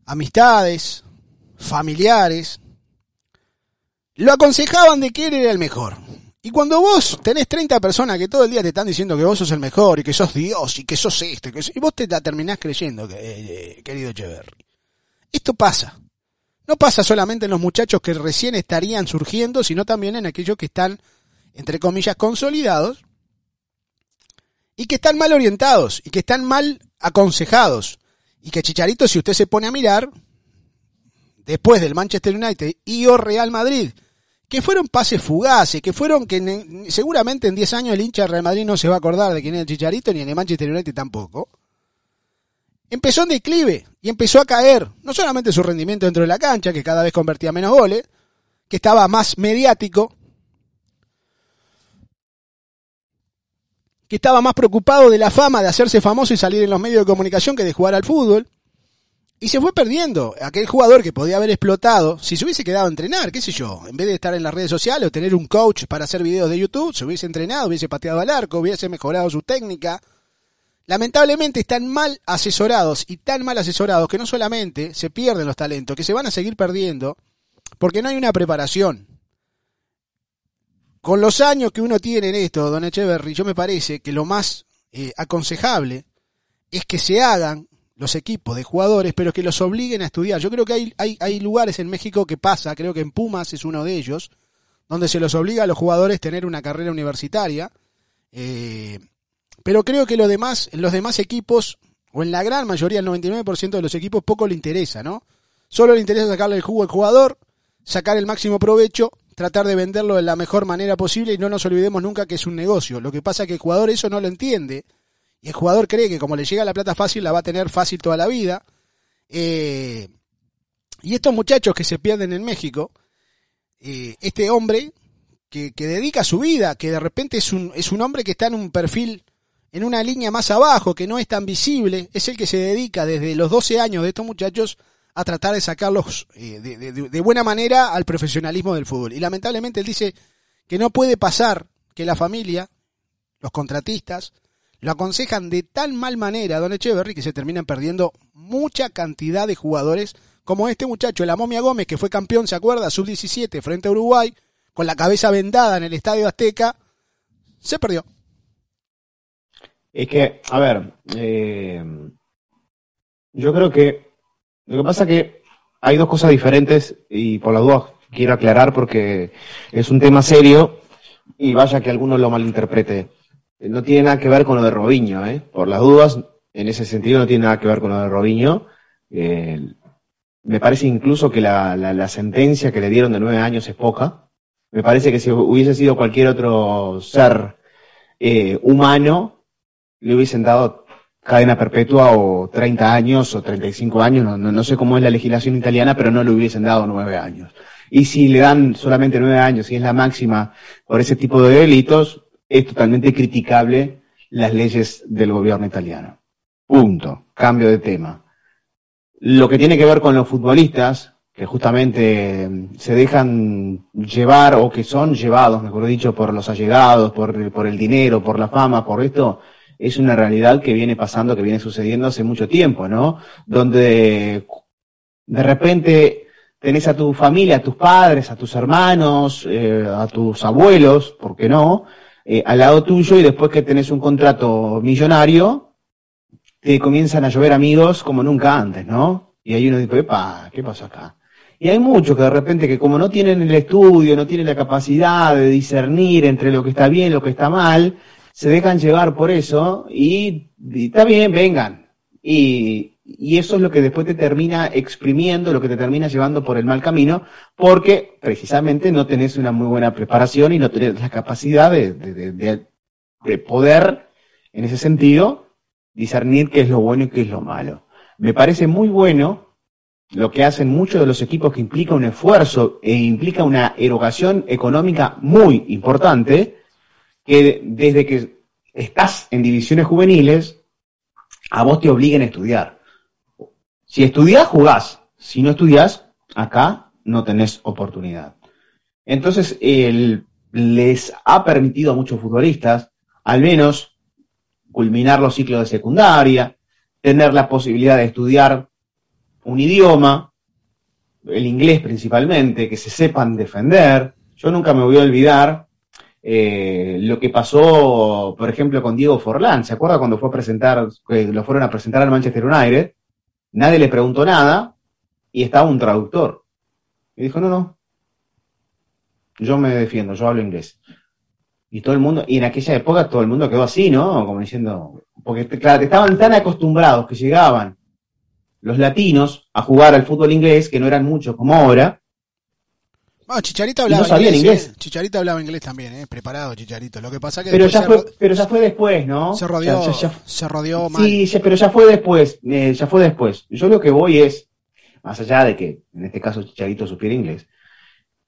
amistades, familiares, lo aconsejaban de que él era el mejor. Y cuando vos tenés 30 personas que todo el día te están diciendo que vos sos el mejor y que sos Dios y que sos esto, y, vos te la terminás creyendo, eh, querido Echeverry. Esto pasa. No pasa solamente en los muchachos que recién estarían surgiendo, sino también en aquellos que están, entre comillas, consolidados y que están mal orientados y que están mal aconsejados. Y que Chicharito, si usted se pone a mirar, después del Manchester United y o Real Madrid, que fueron pases fugaces, que fueron que seguramente en 10 años el hincha de Real Madrid no se va a acordar de quién era el Chicharito, ni en el Manchester United tampoco. Empezó en declive y empezó a caer, no solamente su rendimiento dentro de la cancha, que cada vez convertía menos goles, que estaba más mediático, que estaba más preocupado de la fama de hacerse famoso y salir en los medios de comunicación que de jugar al fútbol. Y se fue perdiendo. Aquel jugador que podía haber explotado, si se hubiese quedado a entrenar, qué sé yo, en vez de estar en las redes sociales o tener un coach para hacer videos de YouTube, se hubiese entrenado, hubiese pateado al arco, hubiese mejorado su técnica. Lamentablemente están mal asesorados y tan mal asesorados que no solamente se pierden los talentos, que se van a seguir perdiendo porque no hay una preparación con los años que uno tiene en esto, don Echeverry, yo me parece que lo más eh, aconsejable es que se hagan los equipos de jugadores, pero que los obliguen a estudiar. Yo creo que hay, hay, lugares en México que pasa, creo que en Pumas es uno de ellos, donde se los obliga a los jugadores a tener una carrera universitaria. Eh, pero creo que lo demás, los demás equipos, o en la gran mayoría, el 99% de los equipos, poco le interesa, ¿no? Solo le interesa sacarle el jugo al jugador, sacar el máximo provecho tratar de venderlo de la mejor manera posible y no nos olvidemos nunca que es un negocio. Lo que pasa es que el jugador eso no lo entiende y el jugador cree que como le llega la plata fácil la va a tener fácil toda la vida. Eh, y estos muchachos que se pierden en México, eh, este hombre que, que, dedica su vida, que de repente es un, es un hombre que está en un perfil, en una línea más abajo, que no es tan visible, es el que se dedica desde los 12 años de estos muchachos a tratar de sacarlos eh, de, buena manera al profesionalismo del fútbol. Y lamentablemente él dice que no puede pasar que la familia, los contratistas, lo aconsejan de tan mal manera a Don Echeverry que se terminan perdiendo mucha cantidad de jugadores como este muchacho, la momia Gómez, que fue campeón, ¿se acuerda? Sub-17 frente a Uruguay, con la cabeza vendada en el Estadio Azteca, se perdió. Es que, a ver, eh, yo creo que lo que pasa que hay dos cosas diferentes y por las dudas quiero aclarar porque es un tema serio y vaya que alguno lo malinterprete. No tiene nada que ver con lo de Robiño, ¿eh? Por las dudas, en ese sentido no tiene nada que ver con lo de Robiño. Eh, me parece incluso que la, la, sentencia que le dieron de nueve años es poca. Me parece que si hubiese sido cualquier otro ser eh, humano, le hubiesen dado cadena perpetua o 30 años o 35 años, no, no, sé cómo es la legislación italiana, pero no le hubiesen dado nueve años. Y si le dan solamente nueve años, y es la máxima por ese tipo de delitos, es totalmente criticable las leyes del gobierno italiano. Punto. Cambio de tema. Lo que tiene que ver con los futbolistas, que justamente se dejan llevar o que son llevados, mejor dicho, por los allegados, por, por el dinero, por la fama, por esto, es una realidad que viene pasando, que viene sucediendo hace mucho tiempo, ¿no? Donde de repente tenés a tu familia, a tus padres, a tus hermanos, eh, a tus abuelos, ¿por qué no? Eh, al lado tuyo y después que tenés un contrato millonario, te comienzan a llover amigos como nunca antes, ¿no? Y ahí uno dice, epa, ¿qué pasó acá? Y hay muchos que de repente que como no tienen el estudio, no tienen la capacidad de discernir entre lo que está bien y lo que está mal, se dejan llevar por eso y, está bien, vengan. Y, y eso es lo que después te termina exprimiendo, lo que te termina llevando por el mal camino, porque precisamente no tenés una muy buena preparación y no tenés la capacidad de, de, de, de poder, en ese sentido, discernir qué es lo bueno y qué es lo malo. Me parece muy bueno lo que hacen muchos de los equipos que implica un esfuerzo e implica una erogación económica muy importante, que desde que estás en divisiones juveniles, a vos te obliguen a estudiar. Si estudias, jugás. Si no estudias, acá no tenés oportunidad. Entonces, él les ha permitido a muchos futbolistas, al menos, culminar los ciclos de secundaria, tener la posibilidad de estudiar un idioma, el inglés principalmente, que se sepan defender. Yo nunca me voy a olvidar eh, lo que pasó, por ejemplo, con Diego Forlán. ¿Se acuerda cuando fue a presentar, lo fueron a presentar al Manchester United? Nadie le preguntó nada y estaba un traductor. Y dijo, no, no, yo me defiendo, yo hablo inglés. Y todo el mundo, y en aquella época todo el mundo quedó así, ¿no? Como diciendo, porque claro, estaban tan acostumbrados que llegaban los latinos a jugar al fútbol inglés, que no eran muchos como ahora. Bueno, Chicharito hablaba no sabían inglés. inglés. ¿eh? Chicharito hablaba inglés también, ¿eh? Preparado, Chicharito. Lo que pasa que Pero ya, fue, pero ya fue después, ¿no? se rodeó, Ya- ya- ya- se rodeó mal. Sí, pero ya fue después, eh, ya fue después. Yo lo que voy es, más allá de que en este caso Chicharito supiera inglés,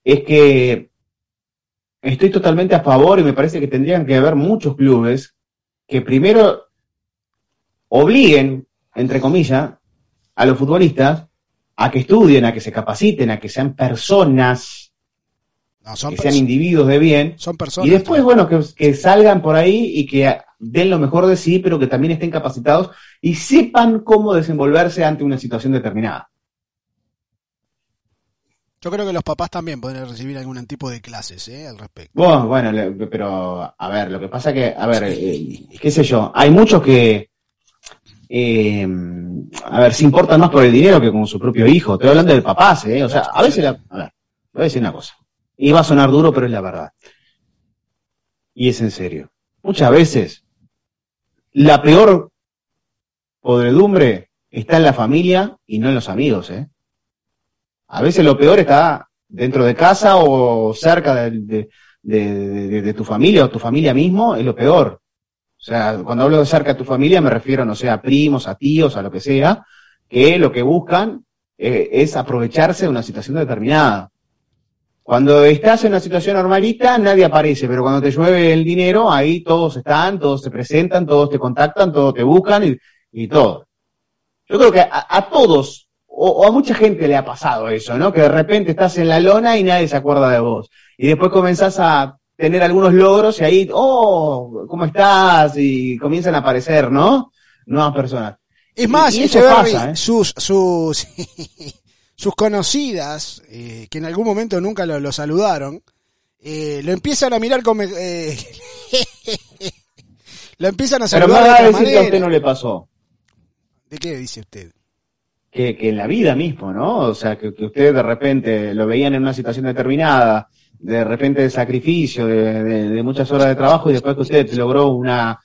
es que estoy totalmente a favor y me parece que tendrían que haber muchos clubes que primero obliguen, entre comillas, a los futbolistas a que estudien, a que se capaciten, a que sean personas, No, son, que sean individuos de bien, son personas. y después, bueno, que, que salgan por ahí y que den lo mejor de sí, pero que también estén capacitados y sepan cómo desenvolverse ante una situación determinada. Yo creo que los papás también podrían recibir algún tipo de clases, ¿eh? Al respecto. Bueno, bueno, pero a ver, lo que pasa que, a ver, eh, qué sé yo, hay muchos que, eh, a ver, se importan más por el dinero que con su propio hijo. Estoy hablando de papás, ¿eh? O sea, a veces, la- a ver, voy a decir una cosa. Va a sonar duro, pero es la verdad. Y es en serio. Muchas veces, la peor podredumbre está en la familia y no en los amigos, ¿eh? A veces lo peor está dentro de casa o cerca de- de- de tu familia o tu familia mismo, es lo peor. O sea, cuando hablo de cerca de tu familia me refiero, no sé, a primos, a tíos, a lo que sea, que lo que buscan eh, es aprovecharse de una situación determinada. Cuando estás en una situación normalita, nadie aparece, pero cuando te llueve el dinero, ahí todos están, todos se presentan, todos te contactan, todos te buscan y, y todo. Yo creo que a, a todos, o, o a mucha gente le ha pasado eso, ¿no? Que de repente estás en la lona y nadie se acuerda de vos. Y después comenzás a tener algunos logros y ahí, oh, ¿cómo estás? Y comienzan a aparecer, ¿no? Nuevas personas. Es más, Y- y eso pasa, ¿eh? sus, sus, sus conocidas, eh, que en algún momento nunca lo, lo saludaron, eh, lo empiezan a mirar como... eh, lo empiezan a Pero me saludar de va a decir que a usted no le pasó. ¿De qué dice usted? que, que en la vida mismo, ¿no? O sea, que, que ustedes de repente lo veían en una situación determinada, de repente de sacrificio, de, de- de muchas horas de trabajo, y después que usted logró una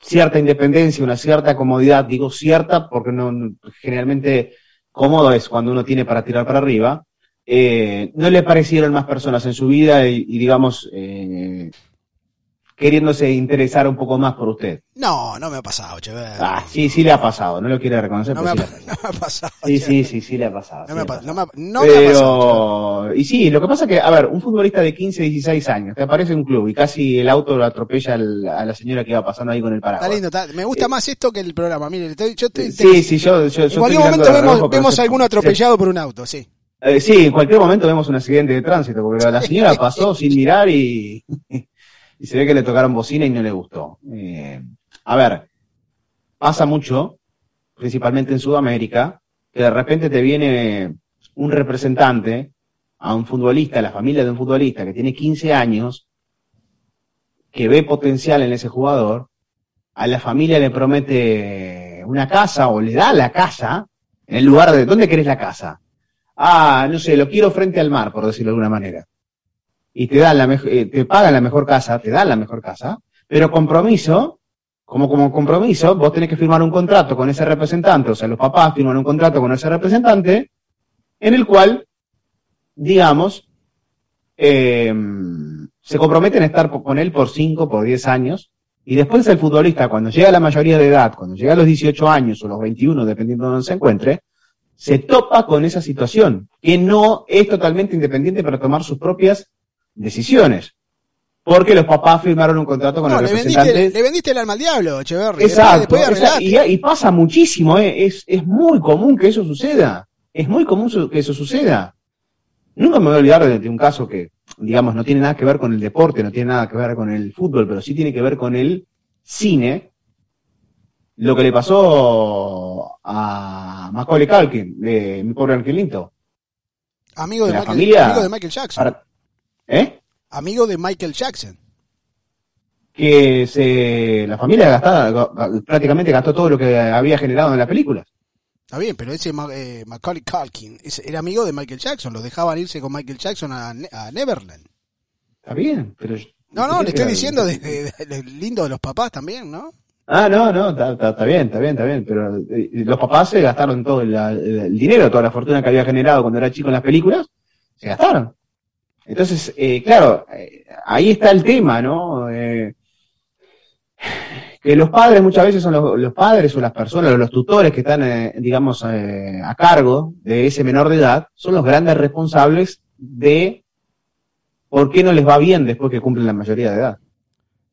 cierta independencia, una cierta comodidad, digo cierta porque no- generalmente cómodo es cuando uno tiene para tirar para arriba, eh, no le parecieron más personas en su vida y, y, digamos, eh, queriéndose interesar un poco más por usted. No, no me ha pasado, Echeverry. Ah, sí, sí le ha pasado, no lo quiere reconocer, no, me pero ha, sí le ha pa- no me ha pasado. Sí, sí, sí, sí le ha pasado. No sí me ha le pa- ha no pasado. me ha- no me ha pasado. Pero, y sí, lo que pasa que, a ver, un futbolista de 15, 16 años, te aparece en un club y casi el auto lo atropella al- a la señora que iba pasando ahí con el Está paraguas. lindo, está- me gusta más esto que el programa. Mire, estoy- yo estoy, Eh, Sí, sí, yo, yo, en cualquier momento vemos, pero vemos se- alguno atropellado por un auto, sí. eh, sí, en cualquier momento vemos un accidente de tránsito, porque la señora pasó sin mirar y, y se ve que le tocaron bocina y no le gustó. Eh, a ver, pasa mucho, principalmente en Sudamérica, que de repente te viene un representante a un futbolista, a la familia de un futbolista que tiene 15 años, que ve potencial en ese jugador, a la familia le promete una casa o le da la casa en el lugar de, ¿dónde querés la casa? Ah, no sé, lo quiero frente al mar, por decirlo de alguna manera. Y te dan la eh, te pagan la mejor casa, te dan la mejor casa, pero compromiso, como como compromiso, vos tenés que firmar un contrato con ese representante, o sea, los papás firman un contrato con ese representante, en el cual, digamos, eh, se comprometen a estar con él por 5, por 10 años, y después el futbolista, cuando llega a la mayoría de edad, cuando llega a los 18 años o los 21, dependiendo de dónde se encuentre, se topa con esa situación, que no es totalmente independiente para tomar sus propias decisiones. Porque los papás firmaron un contrato con el representante. le vendiste el alma al diablo, Echeverri. Exacto. y, pasa muchísimo, eh, es, es muy común que eso suceda. Es muy común que eso suceda. Nunca me voy a olvidar de un caso que digamos, no tiene nada que ver con el deporte, no tiene nada que ver con el fútbol, pero sí tiene que ver con el cine, lo que le pasó a Macaulay Culkin, de mi pobre angelito. Amigo de, Michael, amigo de Michael Jackson. ¿Eh? Amigo de Michael Jackson. Que se, la familia gastaba, prácticamente gastó todo lo que había generado en la película. Está bien, pero ese eh, Macaulay Culkin era amigo de Michael Jackson, lo dejaban irse con Michael Jackson a, Neverland. Está bien, pero... No, no, le estoy diciendo de, lindo de los papás también, ¿no? Ah, no, no, está, bien, está bien, está bien, pero eh, los papás se gastaron todo el, dinero, toda la fortuna que había generado cuando era chico en las películas, se gastaron. Entonces, eh, claro, eh, ahí está el tema, ¿no? que los padres muchas veces son los, padres o las personas o los tutores que están, eh, digamos, eh, a cargo de ese menor de edad, son los grandes responsables de por qué no les va bien después que cumplen la mayoría de edad.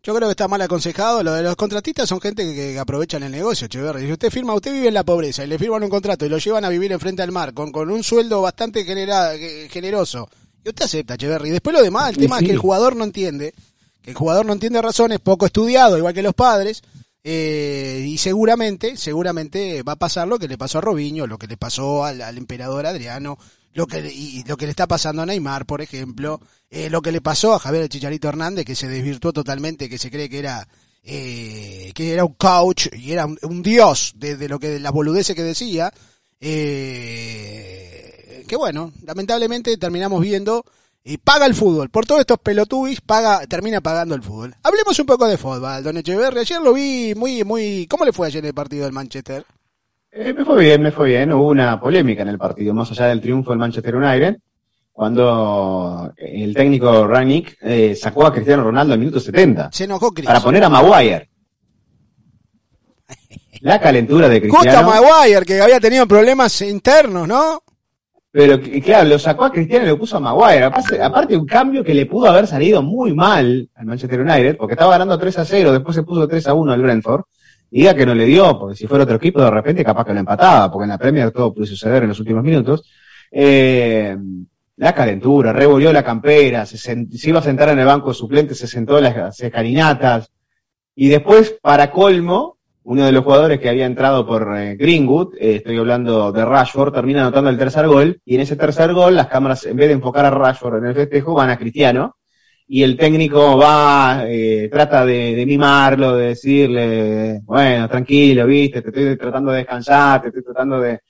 Yo creo que está mal aconsejado. Lo de los contratistas son gente que, aprovechan el negocio, Cheverry. Si usted firma, usted vive en la pobreza y le firman un contrato y lo llevan a vivir enfrente al mar con, con un sueldo bastante generoso. Y usted acepta, Cheverry. Después lo demás, el tema es que el jugador no entiende. El jugador no entiende razones, poco estudiado, igual que los padres, eh, y seguramente, seguramente va a pasar lo que le pasó a Robinho, lo que le pasó al, emperador Adriano, lo que, y lo que le está pasando a Neymar, por ejemplo, eh, lo que le pasó a Javier Chicharito Hernández, que se desvirtuó totalmente, que se cree que era, eh, que era un coach y era un, dios de, lo que, las boludeces que decía, que bueno, lamentablemente terminamos viendo y paga el fútbol. Por todos estos pelotubis paga, termina pagando el fútbol. Hablemos un poco de fútbol, don Echeverri. Ayer lo vi muy, muy. ¿Cómo le fue ayer el partido del Manchester? Eh, me fue bien, me fue bien. Hubo una polémica en el partido, más allá del triunfo del Manchester United, cuando el técnico Ranick eh, sacó a Cristiano Ronaldo al minuto 70. Se enojó Para poner a Maguire. La calentura de Cristiano. Justo Maguire, que había tenido problemas internos, ¿no? Pero claro, lo sacó a Cristiano y lo puso a Maguire. Aparte, un cambio que le pudo haber salido muy mal al Manchester United, porque estaba ganando 3 a 0, después se puso 3 a 1 al Brentford. Diga que no le dio, porque si fuera otro equipo de repente capaz que lo empataba, porque en la Premier todo pudo suceder en los últimos minutos. Eh, la calentura, revolvió la campera, se, iba a sentar en el banco suplente, se sentó en las escalinatas. Y después, para colmo, uno de los jugadores que había entrado por eh, Greenwood, eh, estoy hablando de Rashford, termina anotando el tercer gol, y en ese tercer gol las cámaras, en vez de enfocar a Rashford en el festejo, van a Cristiano, y el técnico va, eh, trata de, mimarlo, de decirle, bueno, tranquilo, viste, te estoy tratando de descansar, te estoy tratando de...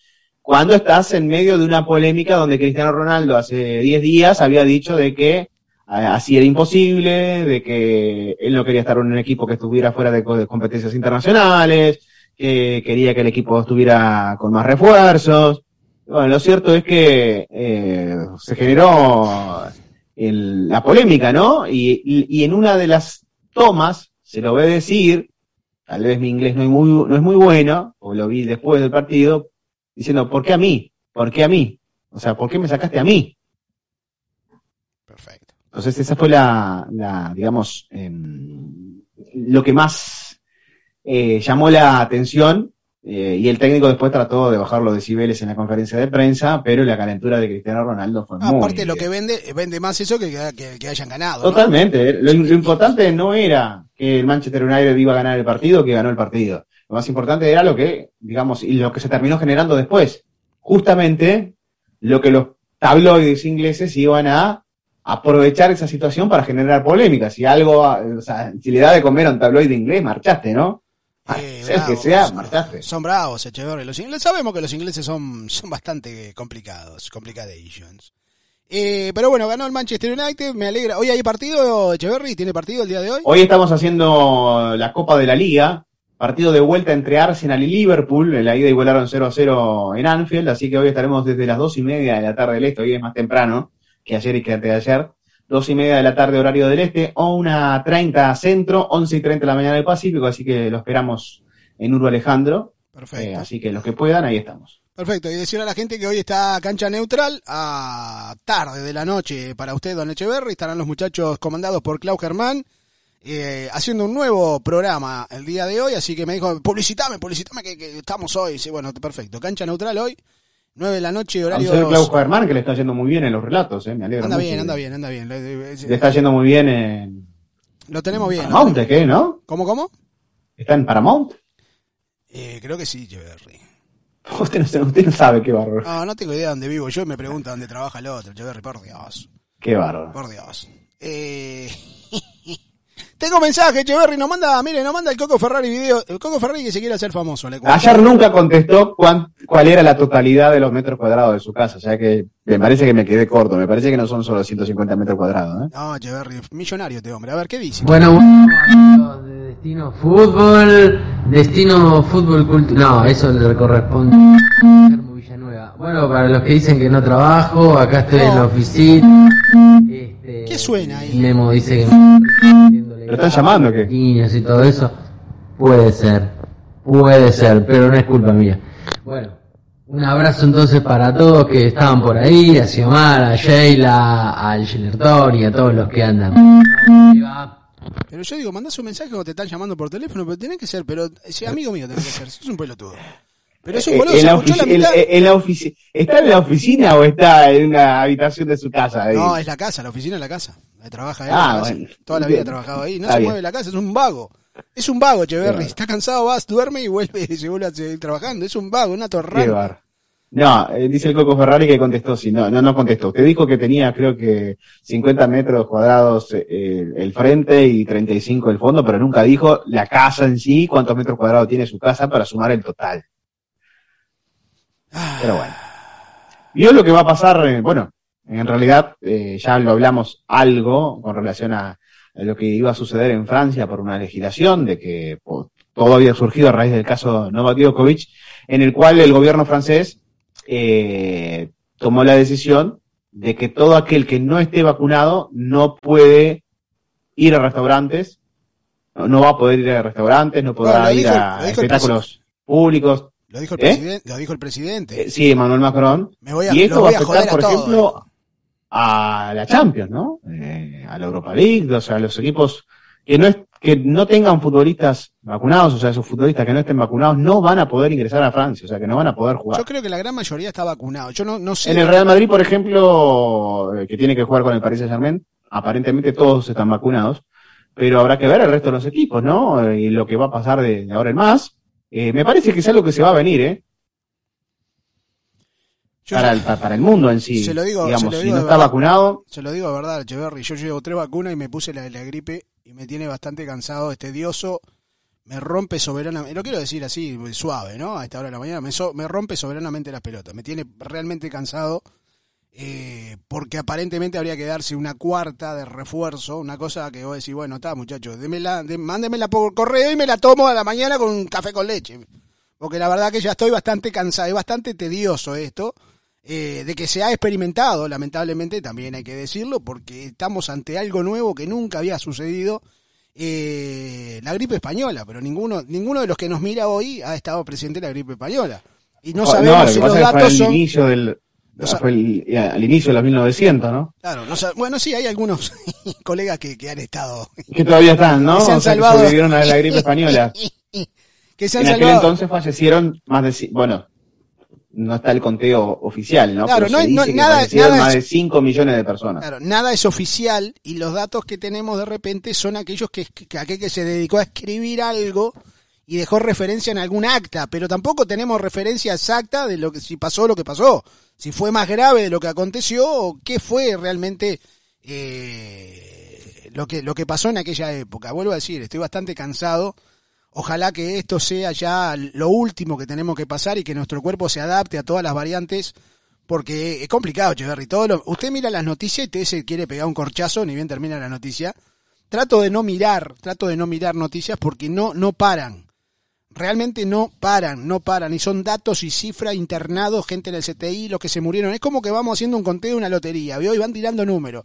Cuando estás en medio de una polémica donde Cristiano Ronaldo hace 10 días había dicho de que así era imposible, de que él no quería estar en un equipo que estuviera fuera de, competencias internacionales, que quería que el equipo estuviera con más refuerzos. Bueno, lo cierto es que eh, se generó la polémica, ¿no? Y, y, en una de las tomas se lo ve decir, tal vez mi inglés no es muy, no es muy bueno, o lo vi después del partido, diciendo, ¿por qué a mí? ¿Por qué a mí? O sea, ¿por qué me sacaste a mí? Entonces esa fue la, digamos, em, lo que más eh, llamó la atención Eh, y el técnico después trató de bajar los decibeles en la conferencia de prensa, pero la calentura de Cristiano Ronaldo fue Ah, muy... aparte lo que vende, vende más eso que que, que- que hayan ganado. ¿no? Totalmente. Lo, lo importante no era que el Manchester United iba a ganar el partido, que ganó el partido. Lo más importante era lo que, digamos, y lo que se terminó generando después. Justamente lo que los tabloides ingleses iban a aprovechar esa situación para generar polémicas. Si algo, o sea, si le da de comer a un tabloide inglés, marchaste, ¿no? Eh, sea el que sea, marchaste. Son bravos, Echeverri. Los ingleses, sabemos que los ingleses son, son bastante complicados, complications. Eh, pero bueno, ganó el Manchester United, me alegra. Hoy hay partido, Echeverri, ¿tiene partido el día de hoy? Hoy estamos haciendo la Copa de la Liga, partido de vuelta entre Arsenal y Liverpool, en la ida igualaron 0 a 0 en Anfield, así que hoy estaremos desde las dos y media de la tarde del este, hoy es más temprano que ayer y que antes de ayer, dos y media de la tarde horario del este, o una 30 centro, 11 y 30 de la mañana del Pacífico, así que lo esperamos en Urbo Alejandro, eh, Perfecto. así que los que puedan, ahí estamos. Perfecto. Y decir a la gente que hoy está cancha neutral a tarde de la noche para usted, don Echeverri. Estarán los muchachos comandados por Clau Germán. eh, haciendo un nuevo programa el día de hoy, así que me dijo, publicitame, publicitame que, que estamos hoy. Sí, bueno, perfecto. Cancha neutral hoy, 9 de la noche, horario... Vamos a ver Claudio Germán, que le está yendo muy bien en los relatos, eh, me alegra Anda mucho bien, anda bien, anda bien. Le, está yendo muy bien en lo tenemos bien. ¿no? Paramount, ¿qué, no? ¿Cómo, cómo? ¿Está en Paramount? Eh, creo que sí, Echeverri. Usted no, sabe- usted no sabe qué bárbaro. No, no tengo idea dónde vivo yo y me pregunta dónde trabaja el otro, Echeverri, por Dios. Qué bárbaro. Por Dios. Eh... Tengo mensaje, Echeverry, nos manda, mire, nos manda el Coco Ferrari video, el Coco Ferrari que se quiere hacer famoso, le cuento. Ayer nunca contestó cuán- cuál era la totalidad de los metros cuadrados de su casa, o sea que me parece que me quedé corto, me parece que no son solo 150 metros cuadrados. ¿eh? No, Echeverry, millonario este hombre. A ver, ¿qué dice? Bueno, bueno, amigos de Destino Fútbol, Destino Fútbol Cultural. No, eso le corresponde a Villanueva. Bueno, para los que dicen que no trabajo, acá estoy en la oficina. Este, ¿Qué suena ahí? Memo dice que ¿Lo están llamando o qué? niños y todo eso. Puede ser, puede ser, pero no es culpa mía. Bueno, un abrazo entonces para todos que estaban por ahí, a Xiomara, a Sheila, al Gilertor y a todos los que andan. Ahí va. Pero yo digo, mandás un mensaje o te están llamando por teléfono, pero tenés que ser, pero ese amigo mío tenés que ser, sos un pelotudo. Pero es un Eh, boludo, en la en- en ¿Está en la oficina o está en una habitación de su casa? ahí? No, es la casa, la oficina es la casa. Ahí trabaja él, Ah, bueno. Toda la vida ha trabajado ahí. No Está se bien. mueve la casa, es un vago. Es un vago, Echeverry. Qué Está cansado, vas, duerme y vuelve y se vuelve a seguir trabajando. Es un vago, una bar. No, eh, dice el Coco Ferrari que contestó, sí, no, no, no contestó. Usted dijo que tenía, creo que 50 metros cuadrados eh, el frente y 35 el fondo, pero nunca dijo la casa en sí, cuántos metros cuadrados tiene su casa para sumar el total. Pero bueno. Vio lo que va a pasar, eh, bueno, en realidad eh, ya lo hablamos algo con relación a, lo que iba a suceder en Francia por una legislación de que todo había surgido a raíz del caso Novak Djokovic, en el cual el gobierno francés eh, tomó la decisión de que todo aquel que no esté vacunado no puede ir a restaurantes, no, no va a poder ir a restaurantes, no podrá Bueno, ir dijo- a espectáculos públicos. Lo dijo el, ¿Eh? presidente, lo dijo el presidente. Eh, sí, Emmanuel Macron. Me voy a, Y esto va a afectar, a por ejemplo, a la Champions, ¿no? Eh, a la Europa League, o sea, a los equipos que no es, que no tengan futbolistas vacunados, o sea, esos futbolistas que no estén vacunados no van a poder ingresar a Francia, o sea, que no van a poder jugar. Yo creo que la gran mayoría está vacunado. Yo no, no sé. En el Real Madrid, por ejemplo, que tiene que jugar con el Paris Saint-Germain, aparentemente todos están vacunados, pero habrá que ver el resto de los equipos, ¿no? Y lo que va a pasar de ahora en más. Eh, me parece que es algo que se va a venir, ¿eh? Para, el, pa- para el mundo en sí. Se lo digo- Digamos, se lo si no está verdad. vacunado, Se lo digo de verdad, Echeverry. Yo llevo tres vacunas y me puse la de la gripe y me tiene bastante cansado, es tedioso. Me rompe soberanamente, lo quiero decir así, suave, ¿no? A esta hora de la mañana, me, so- me rompe soberanamente las pelotas. Me tiene realmente cansado eh, porque aparentemente habría que darse una cuarta de refuerzo, una cosa que vos decís, bueno, está muchachos, démela, de- mándemela por correo y me la tomo a la mañana con un café con leche. Porque la verdad que ya estoy bastante cansado, es bastante tedioso esto eh, de que se ha experimentado, lamentablemente también hay que decirlo, porque estamos ante algo nuevo que nunca había sucedido, eh, la gripe española, pero ninguno, ninguno de los que nos mira hoy ha estado presente en la gripe española. Y no Oh, sabemos si los datos son... del, No sa- fue el- al inicio de los 1900, ¿no? Claro, no bueno, sí, hay algunos colegas que, que han estado Que todavía están, ¿no? Que se han O sea, que salvado. sobrevivieron a la gripe española. que se han en aquel salvado. entonces fallecieron más de, bueno, no está el conteo oficial, ¿no? Claro, Pero no no- nada- fallecieron nada más de 5 millones de personas. Claro, nada es oficial y los datos que tenemos de repente son aquellos que, que aquel que se dedicó a escribir algo y dejó referencia en algún acta, pero tampoco tenemos referencia exacta de lo que si pasó lo que pasó, si fue más grave de lo que aconteció o qué fue realmente eh, lo que lo que pasó en aquella época. Vuelvo a decir, estoy bastante cansado. Ojalá que esto sea ya lo último que tenemos que pasar y que nuestro cuerpo se adapte a todas las variantes porque es complicado, Echeverry. Todo lo, usted mira las noticias y te se quiere pegar un corchazo, ni bien termina la noticia. Trato de no mirar, trato de no mirar noticias porque no, no paran. Realmente no paran, no paran. Y son datos y cifras internados, gente en el CTI, los que se murieron. Es como que vamos haciendo un conteo de una lotería, ¿vio? Y van tirando números.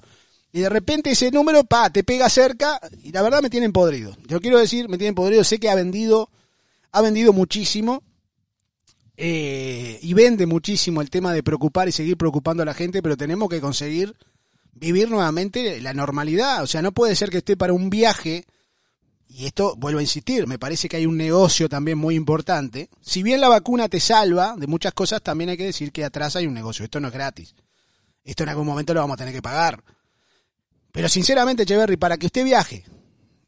Y de repente ese número, pa, te pega cerca y la verdad me tienen podrido. Yo quiero decir, me tienen podrido. Sé que ha vendido, ha vendido muchísimo eh, y vende muchísimo el tema de preocupar y seguir preocupando a la gente, pero tenemos que conseguir vivir nuevamente la normalidad. O sea, no puede ser que esté para un viaje, y esto vuelvo a insistir, me parece que hay un negocio también muy importante. Si bien la vacuna te salva de muchas cosas, también hay que decir que atrás hay un negocio. Esto no es gratis. Esto en algún momento lo vamos a tener que pagar. Pero sinceramente, Echeverry, para que usted viaje,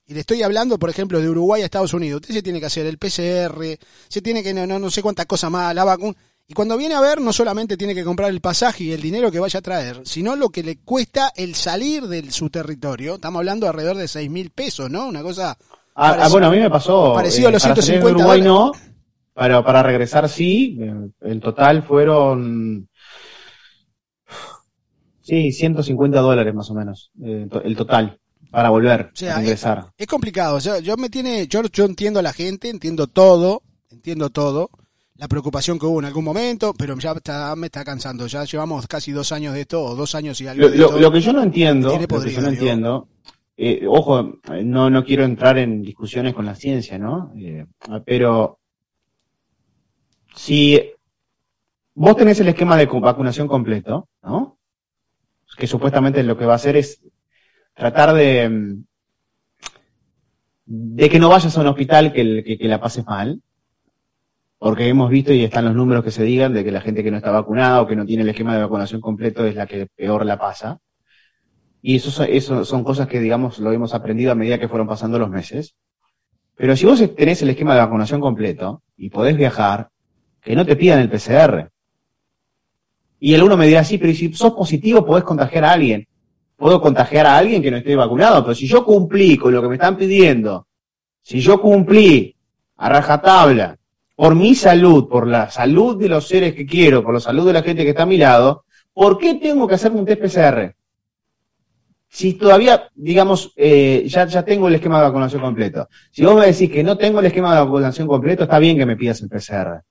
y le estoy hablando, por ejemplo, de Uruguay a Estados Unidos. Usted se tiene que hacer el PCR, se tiene que, no, no, no sé cuántas cosas más, la vacuna. Y cuando viene a ver, no solamente tiene que comprar el pasaje y el dinero que vaya a traer, sino lo que le cuesta el salir de su territorio. Estamos hablando alrededor de seis mil pesos, ¿no? Una cosa. Ah, ah, bueno, a mí me pasó. eh, parecido a los para salir de 150 Uruguay dólares. no, pero para regresar sí. eh, En total fueron. Sí, 150 dólares más o menos. eh, el total. Para volver O sea, a ingresar. Es complicado. O sea, yo me tiene, yo, yo entiendo a la gente, entiendo todo, entiendo todo. La preocupación que hubo en algún momento, pero ya está, me está cansando. Ya llevamos casi dos años de esto, o dos años y algo Lo, de lo- esto. lo que yo no entiendo, Tiene lo que podrido, yo no digo. entiendo, eh, ojo, eh, no, no quiero entrar en discusiones con la ciencia, ¿no? Eh, pero si vos tenés el esquema de vacunación completo, ¿no? Que supuestamente lo que va a hacer es tratar de, mm, de que no vayas a un hospital que, que, que la pases mal, porque hemos visto y están los números que se digan de que la gente que no está vacunada o que no tiene el esquema de vacunación completo es la que peor la pasa. Y eso, eso son cosas que, digamos, lo hemos aprendido a medida que fueron pasando los meses. Pero si vos tenés el esquema de vacunación completo y podés viajar, que no te pidan el PCR. Y el uno me dirá, sí, pero ¿y si sos positivo podés contagiar a alguien. Puedo contagiar a alguien que no esté vacunado, pero si yo cumplí con lo que me están pidiendo, si yo cumplí a rajatabla, por mi salud, por la salud de los seres que quiero, por la salud de la gente que está a mi lado, ¿por qué tengo que hacerme un test PCR? Si todavía, digamos, eh, ya, ya tengo el esquema de vacunación completo. Si vos me decís que no tengo el esquema de vacunación completo, está bien que me pidas el PCR.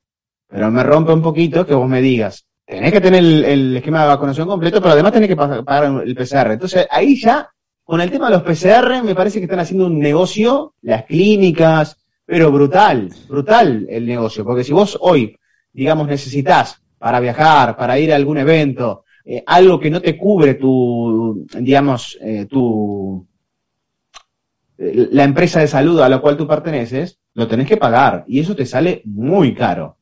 Pero me rompe un poquito que vos me digas, tenés que tener el, el esquema de vacunación completo, pero además tenés que pa- pagar el PCR. Entonces, ahí ya, con el tema de los PCR, me parece que están haciendo un negocio, las clínicas, pero brutal, brutal el negocio. Porque si vos hoy, digamos, necesitas para viajar, para ir a algún evento, eh, algo que no te cubre tu, digamos, eh, tu, eh, la empresa de salud a la cual tú perteneces, lo tenés que pagar. Y eso te sale muy caro.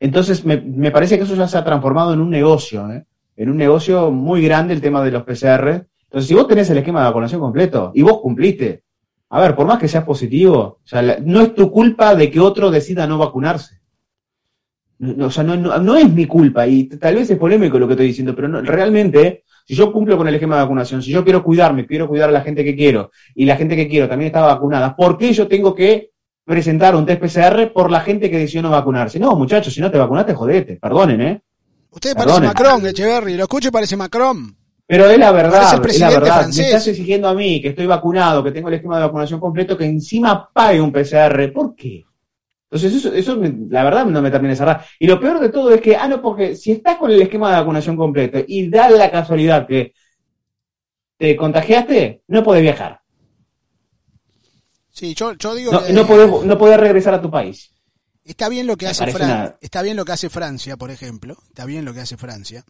Entonces, me, me parece que eso ya se ha transformado en un negocio, ¿eh? en un negocio muy grande el tema de los PCR. Entonces, si vos tenés el esquema de vacunación completo y vos cumpliste, a ver, por más que seas positivo, o sea, la- no es tu culpa de que otro decida no vacunarse. No, no, o sea, no, es mi culpa y tal vez es polémico lo que estoy diciendo, pero realmente, si yo cumplo con el esquema de vacunación, si yo quiero cuidarme, quiero cuidar a la gente que quiero y la gente que quiero también está vacunada, ¿por qué yo tengo que presentar un test PCR por la gente que decidió no vacunarse? No, muchachos, si no te vacunaste, jodete, perdonen, ¿eh? Usted parece. Macron, Echeverry. Lo escucho y parece Macron. Pero es la verdad, el es la verdad. francés. Me estás exigiendo a mí que estoy vacunado, que tengo el esquema de vacunación completo, que encima pague un PCR. ¿Por qué? Entonces eso, eso la verdad no me termina de cerrar. Y lo peor de todo es que, ah, no, porque si estás con el esquema de vacunación completo y da la casualidad que te contagiaste, no podés viajar. Sí, yo, yo digo No, que no, podés, no podés regresar a tu país. está bien lo que Me hace parece Fran- una- está bien lo que hace Francia, por ejemplo, está bien lo que hace Francia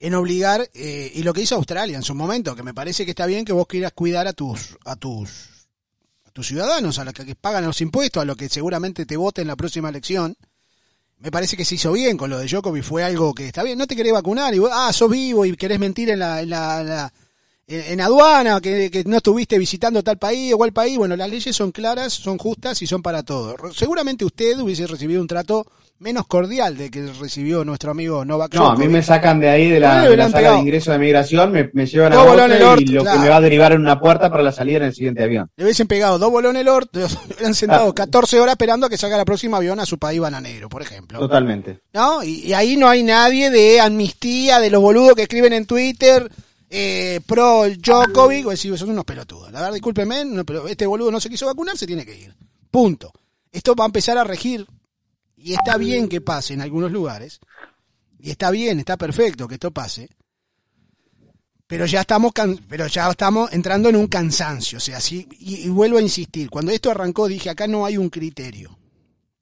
en obligar eh, y lo que hizo Australia en su momento, que me parece que está bien que vos quieras cuidar a tus a tus a tus ciudadanos, a los que pagan los impuestos, a los que seguramente te voten en la próxima elección. Me parece que se hizo bien con lo de Djokovic, fue algo que está bien, no te querés vacunar y vos, ah, sos vivo y querés mentir en la, en la, en aduana, que, que, no estuviste visitando tal país o cual país, bueno, las leyes son claras, son justas y son para todos. Seguramente usted hubiese recibido un trato menos cordial de que recibió nuestro amigo Novak No, a mí me sacan de ahí de la, de la sala de ingreso de migración, me, me llevan a otro y lo que me va a derivar en una puerta para la salida en el siguiente avión. Le hubiesen pegado dos bolones el orto, hubieran sentado 14 horas esperando a que salga la próxima avión a su país bananero, por ejemplo. Totalmente. ¿No? Y, y ahí no hay nadie de amnistía, de los boludos que escriben en Twitter, eh, pro Djokovic, o decir, son unos pelotudos. La verdad, discúlpeme, no, pero este boludo no se quiso vacunar, se tiene que ir. Punto. Esto va a empezar a regir y está bien que pase en algunos lugares, y está bien, está perfecto que esto pase, pero ya estamos, pero ya estamos entrando en un cansancio, o sea, sí, y, vuelvo a insistir, cuando esto arrancó dije, acá no hay un criterio,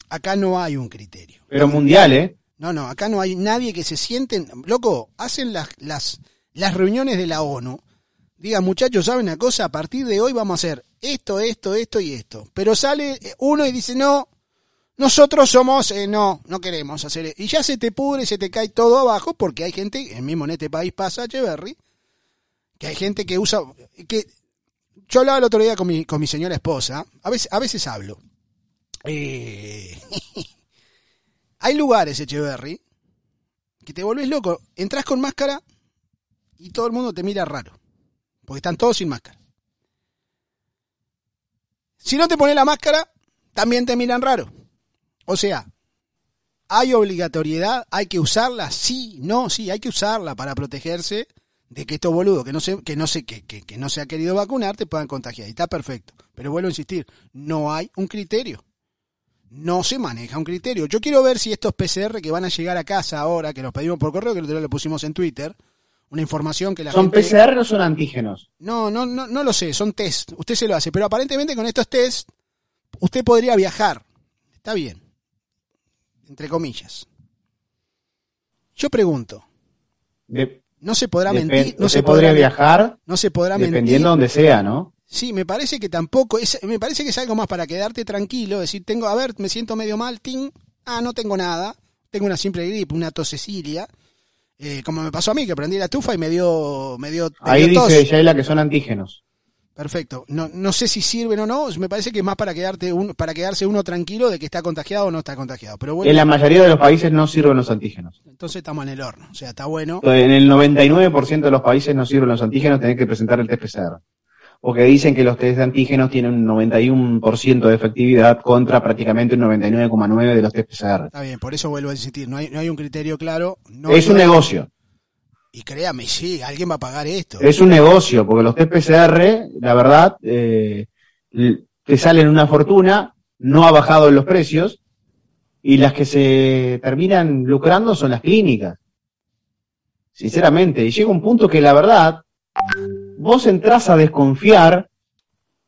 acá no hay un criterio. Pero mundial, ¿eh? No, no, acá no hay nadie que se sienten, loco, hacen las, las, las reuniones de la ONU, digan, muchachos, ¿saben una cosa? A partir de hoy vamos a hacer esto, esto, esto y esto. Pero sale uno y dice, no, nosotros somos, eh, no, no queremos hacer. Y ya se te pudre, se te cae todo abajo, porque hay gente, mismo en este país pasa, Echeverry, que hay gente que usa, que yo hablaba el otro día con mi, con mi señora esposa, a veces, a veces hablo. Eh, hay lugares, Echeverry, que te volvés loco, entras con máscara y todo el mundo te mira raro, porque están todos sin máscara. Si no te pones la máscara, también te miran raro. O sea, ¿hay obligatoriedad? ¿Hay que usarla? Sí, no, sí, hay que usarla para protegerse de que estos boludos que no se, que no se, que, que, no se ha querido vacunar te puedan contagiar. Y está perfecto. Pero vuelvo a insistir, no hay un criterio. No se maneja un criterio. Yo quiero ver si estos PCR que van a llegar a casa ahora, que los pedimos por correo, que lo pusimos en Twitter, una información que la ¿Son PCR o son antígenos? No, no, no, no lo sé, son test. Usted se lo hace. Pero aparentemente con estos test, usted podría viajar. Está bien entre comillas. Yo pregunto. no se podrá mentir, no se, podría viajar, no se podrá dependiendo donde sea, ¿no? Sí, me parece que tampoco es, me parece que es algo más para quedarte tranquilo, decir, tengo, a ver, me siento medio mal, ting, ah, no tengo nada, tengo una simple gripe, una tosecilla, eh, como me pasó a mí, que prendí la tufa y me dio, me dio, Ahí dice Yaila que son antígenos. Perfecto. No, no sé si sirven o no. Me parece que es más para quedarte un, para quedarse uno tranquilo de que está contagiado o no está contagiado. Pero en la mayoría de los países no sirven los antígenos. Entonces estamos en el horno. O sea, está bueno. En el 99% de los países no sirven los antígenos, tenés que presentar el test PCR. Porque dicen que los test de antígenos tienen un 91% de efectividad contra prácticamente un 99,9% de los test PCR. Está bien, por eso vuelvo a insistir. No hay, no hay un criterio claro. No es un negocio. Y créame, sí, alguien va a pagar esto. Es un negocio, porque los test PCR, la verdad, eh, te salen una fortuna, no ha bajado en los precios, y las que se terminan lucrando son las clínicas. Sinceramente, y llega un punto que la verdad, vos entras a desconfiar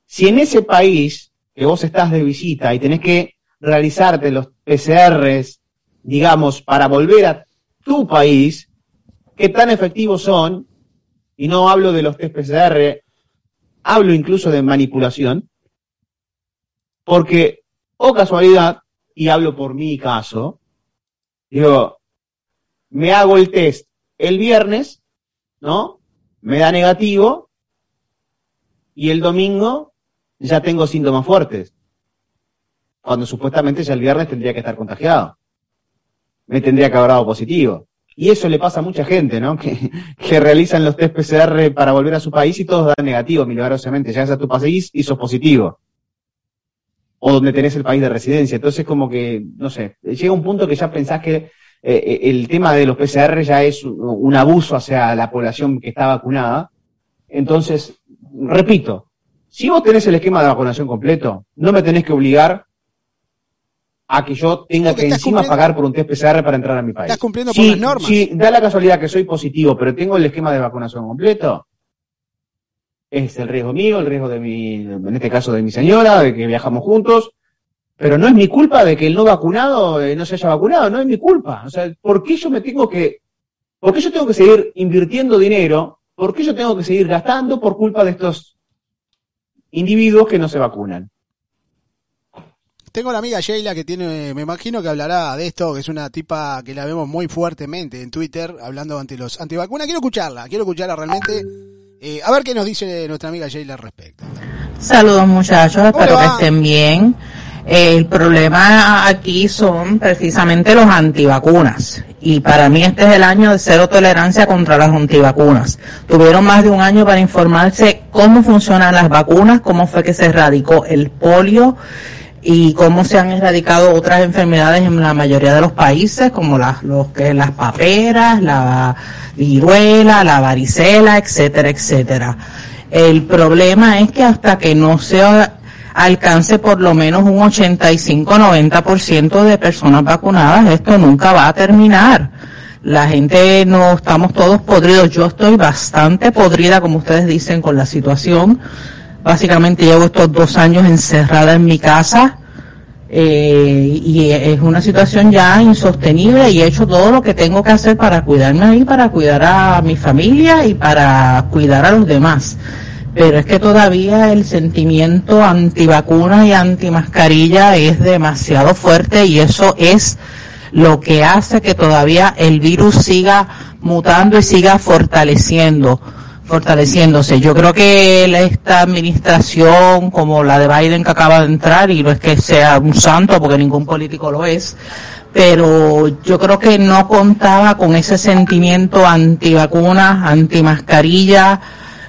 si en ese país que vos estás de visita y tenés que realizarte los PCRs, digamos, para volver a tu país, qué tan efectivos son, y no hablo de los test PCR, hablo incluso de manipulación, porque, o oh casualidad, y hablo por mi caso, digo, me hago el test el viernes, ¿no? Me da negativo, y el domingo ya tengo síntomas fuertes, cuando supuestamente ya el viernes tendría que estar contagiado. Me tendría que haber dado positivo. Y eso le pasa a mucha gente, ¿no? Que, realizan los test PCR para volver a su país y todos dan negativo, milagrosamente. Llegas a tu país y sos positivo. O donde tenés el país de residencia. Entonces, como que, no sé, llega un punto que ya pensás que eh, eh, el tema de los PCR ya es un abuso hacia la población que está vacunada. Entonces, repito, si vos tenés el esquema de vacunación completo, no me tenés que obligar a que yo tenga que encima pagar por un test PCR para entrar a mi país. Estás cumpliendo con las normas. Si da la casualidad que soy positivo, pero tengo el esquema de vacunación completo, es el riesgo mío, el riesgo de mi, en este caso de mi señora, de que viajamos juntos, pero no es mi culpa de que el no vacunado eh, no se haya vacunado, no es mi culpa. O sea, ¿por qué yo me tengo que, por qué yo tengo que seguir invirtiendo dinero? ¿Por qué yo tengo que seguir gastando por culpa de estos individuos que no se vacunan? Tengo la amiga Sheila que tiene, me imagino que hablará de esto, que es una tipa que la vemos muy fuertemente en Twitter hablando ante los antivacunas. Quiero escucharla, quiero escucharla realmente. Eh, a ver qué nos dice nuestra amiga Sheila al respecto. Saludos muchachos, ¿Cómo espero que estén bien. El problema aquí son precisamente los antivacunas. Y para mí este es el año de cero tolerancia contra las antivacunas. Tuvieron más de un año para informarse cómo funcionan las vacunas, cómo fue que se erradicó el polio y cómo se han erradicado otras enfermedades en la mayoría de los países, como las, los que, las paperas, la viruela, la varicela, etcétera, etcétera. El problema es que hasta que no se alcance por lo menos un 85-90% de personas vacunadas, esto nunca va a terminar. La gente no estamos todos podridos. Yo estoy bastante podrida, como ustedes dicen, con la situación. Básicamente llevo estos dos años encerrada en mi casa eh, y es una situación ya insostenible y he hecho todo lo que tengo que hacer para cuidarme ahí, para cuidar a mi familia y para cuidar a los demás. Pero es que todavía el sentimiento antivacuna y antimascarilla es demasiado fuerte y eso es lo que hace que todavía el virus siga mutando y siga fortaleciendo fortaleciéndose. Yo creo que esta administración, como la de Biden que acaba de entrar, y no es que sea un santo, porque ningún político lo es, pero yo creo que no contaba con ese sentimiento antivacuna, antimascarilla,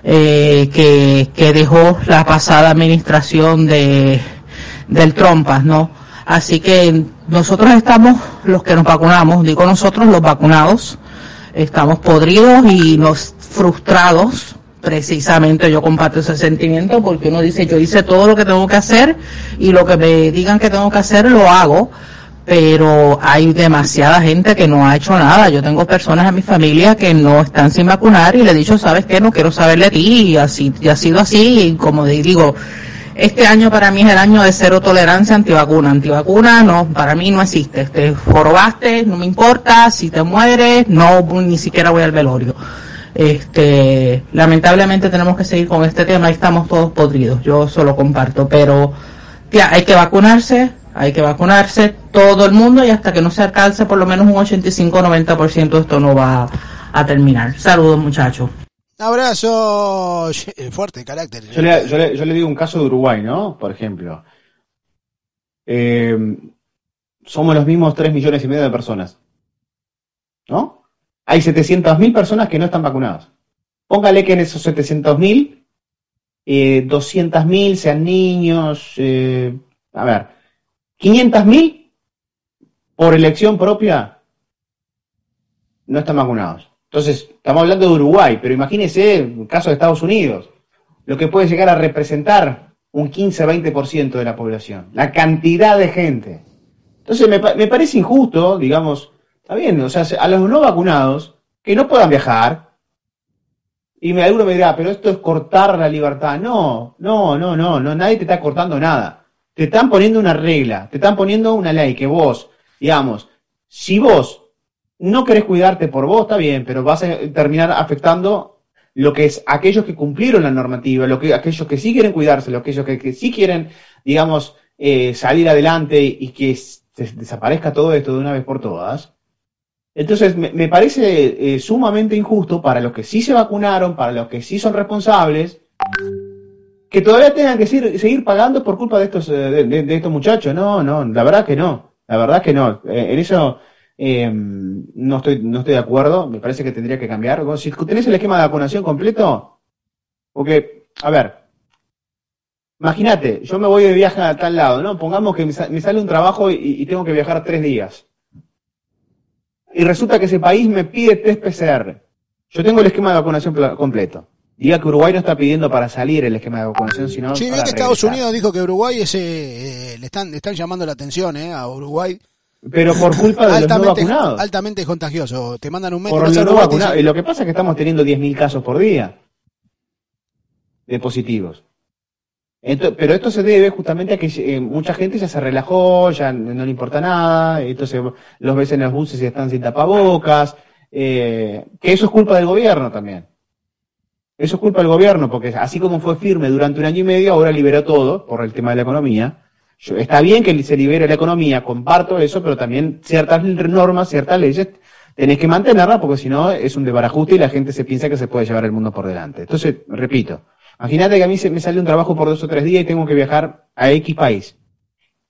eh, que, que dejó la pasada administración de, del Trumpas, ¿no? Así que nosotros estamos, los que nos vacunamos, digo nosotros los vacunados, estamos podridos y los frustrados. Precisamente yo comparto ese sentimiento porque uno dice, yo hice todo lo que tengo que hacer y lo que me digan que tengo que hacer lo hago, pero hay demasiada gente que no ha hecho nada. Yo tengo personas en mi familia que no están sin vacunar y le he dicho, ¿sabes qué? No quiero saber de ti y así, y ha sido así y como digo, este año para mí es el año de cero tolerancia antivacuna. Antivacuna no, para mí no existe. Te jorobaste, no me importa, si te mueres, no, ni siquiera voy al velorio. Este, lamentablemente tenemos que seguir con este tema y estamos todos podridos. Yo solo comparto, pero ya, hay que vacunarse, hay que vacunarse todo el mundo y hasta que no se alcance por lo menos un 85-90% esto no va a terminar. Saludos muchachos. Abrazo fuerte, carácter. Yo le, yo, le, yo le digo un caso de Uruguay, ¿no? Por ejemplo. Eh, somos los mismos 3 millones y medio de personas. ¿No? Hay 700.000 personas que no están vacunadas. Póngale que en esos 700.000, eh, 200.000 sean niños. Eh, a ver, 500.000 por elección propia no están vacunados. Entonces, estamos hablando de Uruguay, pero imagínese el caso de Estados Unidos, lo que puede llegar a representar un 15-20% de la población, la cantidad de gente. Entonces, me, me parece injusto, digamos, está bien, o sea, a los no vacunados, que no puedan viajar, y me, alguno me dirá, pero esto es cortar la libertad. No, no, no, no, no, nadie te está cortando nada. Te están poniendo una regla, te están poniendo una ley que vos, digamos, si vos no querés cuidarte por vos, está bien, pero vas a terminar afectando lo que es aquellos que cumplieron la normativa, lo que, aquellos que sí quieren cuidarse, lo aquellos que, que sí quieren, digamos, eh, salir adelante y que desaparezca todo esto de una vez por todas. Entonces, me, parece eh, sumamente injusto para los que sí se vacunaron, para los que sí son responsables, que todavía tengan que seguir, pagando por culpa de estos, eh, de, de- estos muchachos. No, no, la verdad que no. La verdad que no. Eh, en eso eh, no estoy, no estoy de acuerdo. Me parece que tendría que cambiar. Si tenés el esquema de vacunación completo, porque, a ver, imagínate, yo me voy de viaje a tal lado, ¿no? Pongamos que me, sa- me sale un trabajo y tengo que viajar tres días. Y resulta que ese país me pide test PCR. Yo tengo el esquema de vacunación completo. Diga que Uruguay no está pidiendo para salir el esquema de vacunación, sino Sí, para que Estados. Unidos dijo que Uruguay es, eh, eh, le están, le están llamando la atención eh, a Uruguay. Pero por culpa de los no vacunados. altamente contagioso. Te mandan un Por metro. los no vacunados. Y lo que pasa es que estamos teniendo 10.000 casos por día de positivos. Pero esto se debe justamente a que eh, mucha gente ya se relajó, ya no le importa nada, entonces los ves en los buses y están sin tapabocas, eh, que eso es culpa del gobierno también. Eso es culpa del gobierno, porque así como fue firme durante un año y medio, ahora liberó todo por el tema de la economía. Yo, está bien que se libere la economía, comparto eso, pero también ciertas normas, ciertas leyes, tenés que mantenerlas porque si no es un desbarajuste y la gente se piensa que se puede llevar el mundo por delante. Entonces, repito, imagínate que a mí se me sale un trabajo por dos o tres días y tengo que viajar a X país.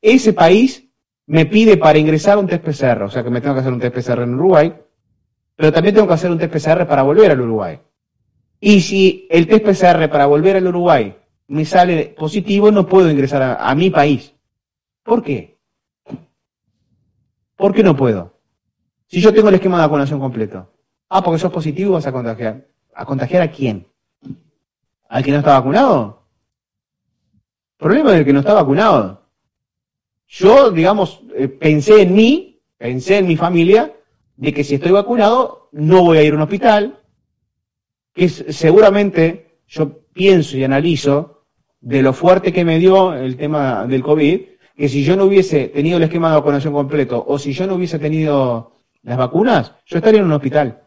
Ese país me pide para ingresar un test PCR, o sea que me tengo que hacer un test PCR en Uruguay, pero también tengo que hacer un test PCR para volver al Uruguay. Y si el test PCR para volver al Uruguay me sale positivo, no puedo ingresar a, a mi país. ¿Por qué? ¿Por qué no puedo? Si yo tengo el esquema de vacunación completo. Ah, porque sos positivo vas a contagiar. ¿A contagiar a quién? ¿Al que no está vacunado? Problema del que no está vacunado. Yo, digamos, eh, pensé en mí, pensé en mi familia, de que si estoy vacunado no voy a ir a un hospital, que seguramente yo pienso y analizo de lo fuerte que me dio el tema del COVID, que si yo no hubiese tenido el esquema de vacunación completo o si yo no hubiese tenido las vacunas, yo estaría en un hospital.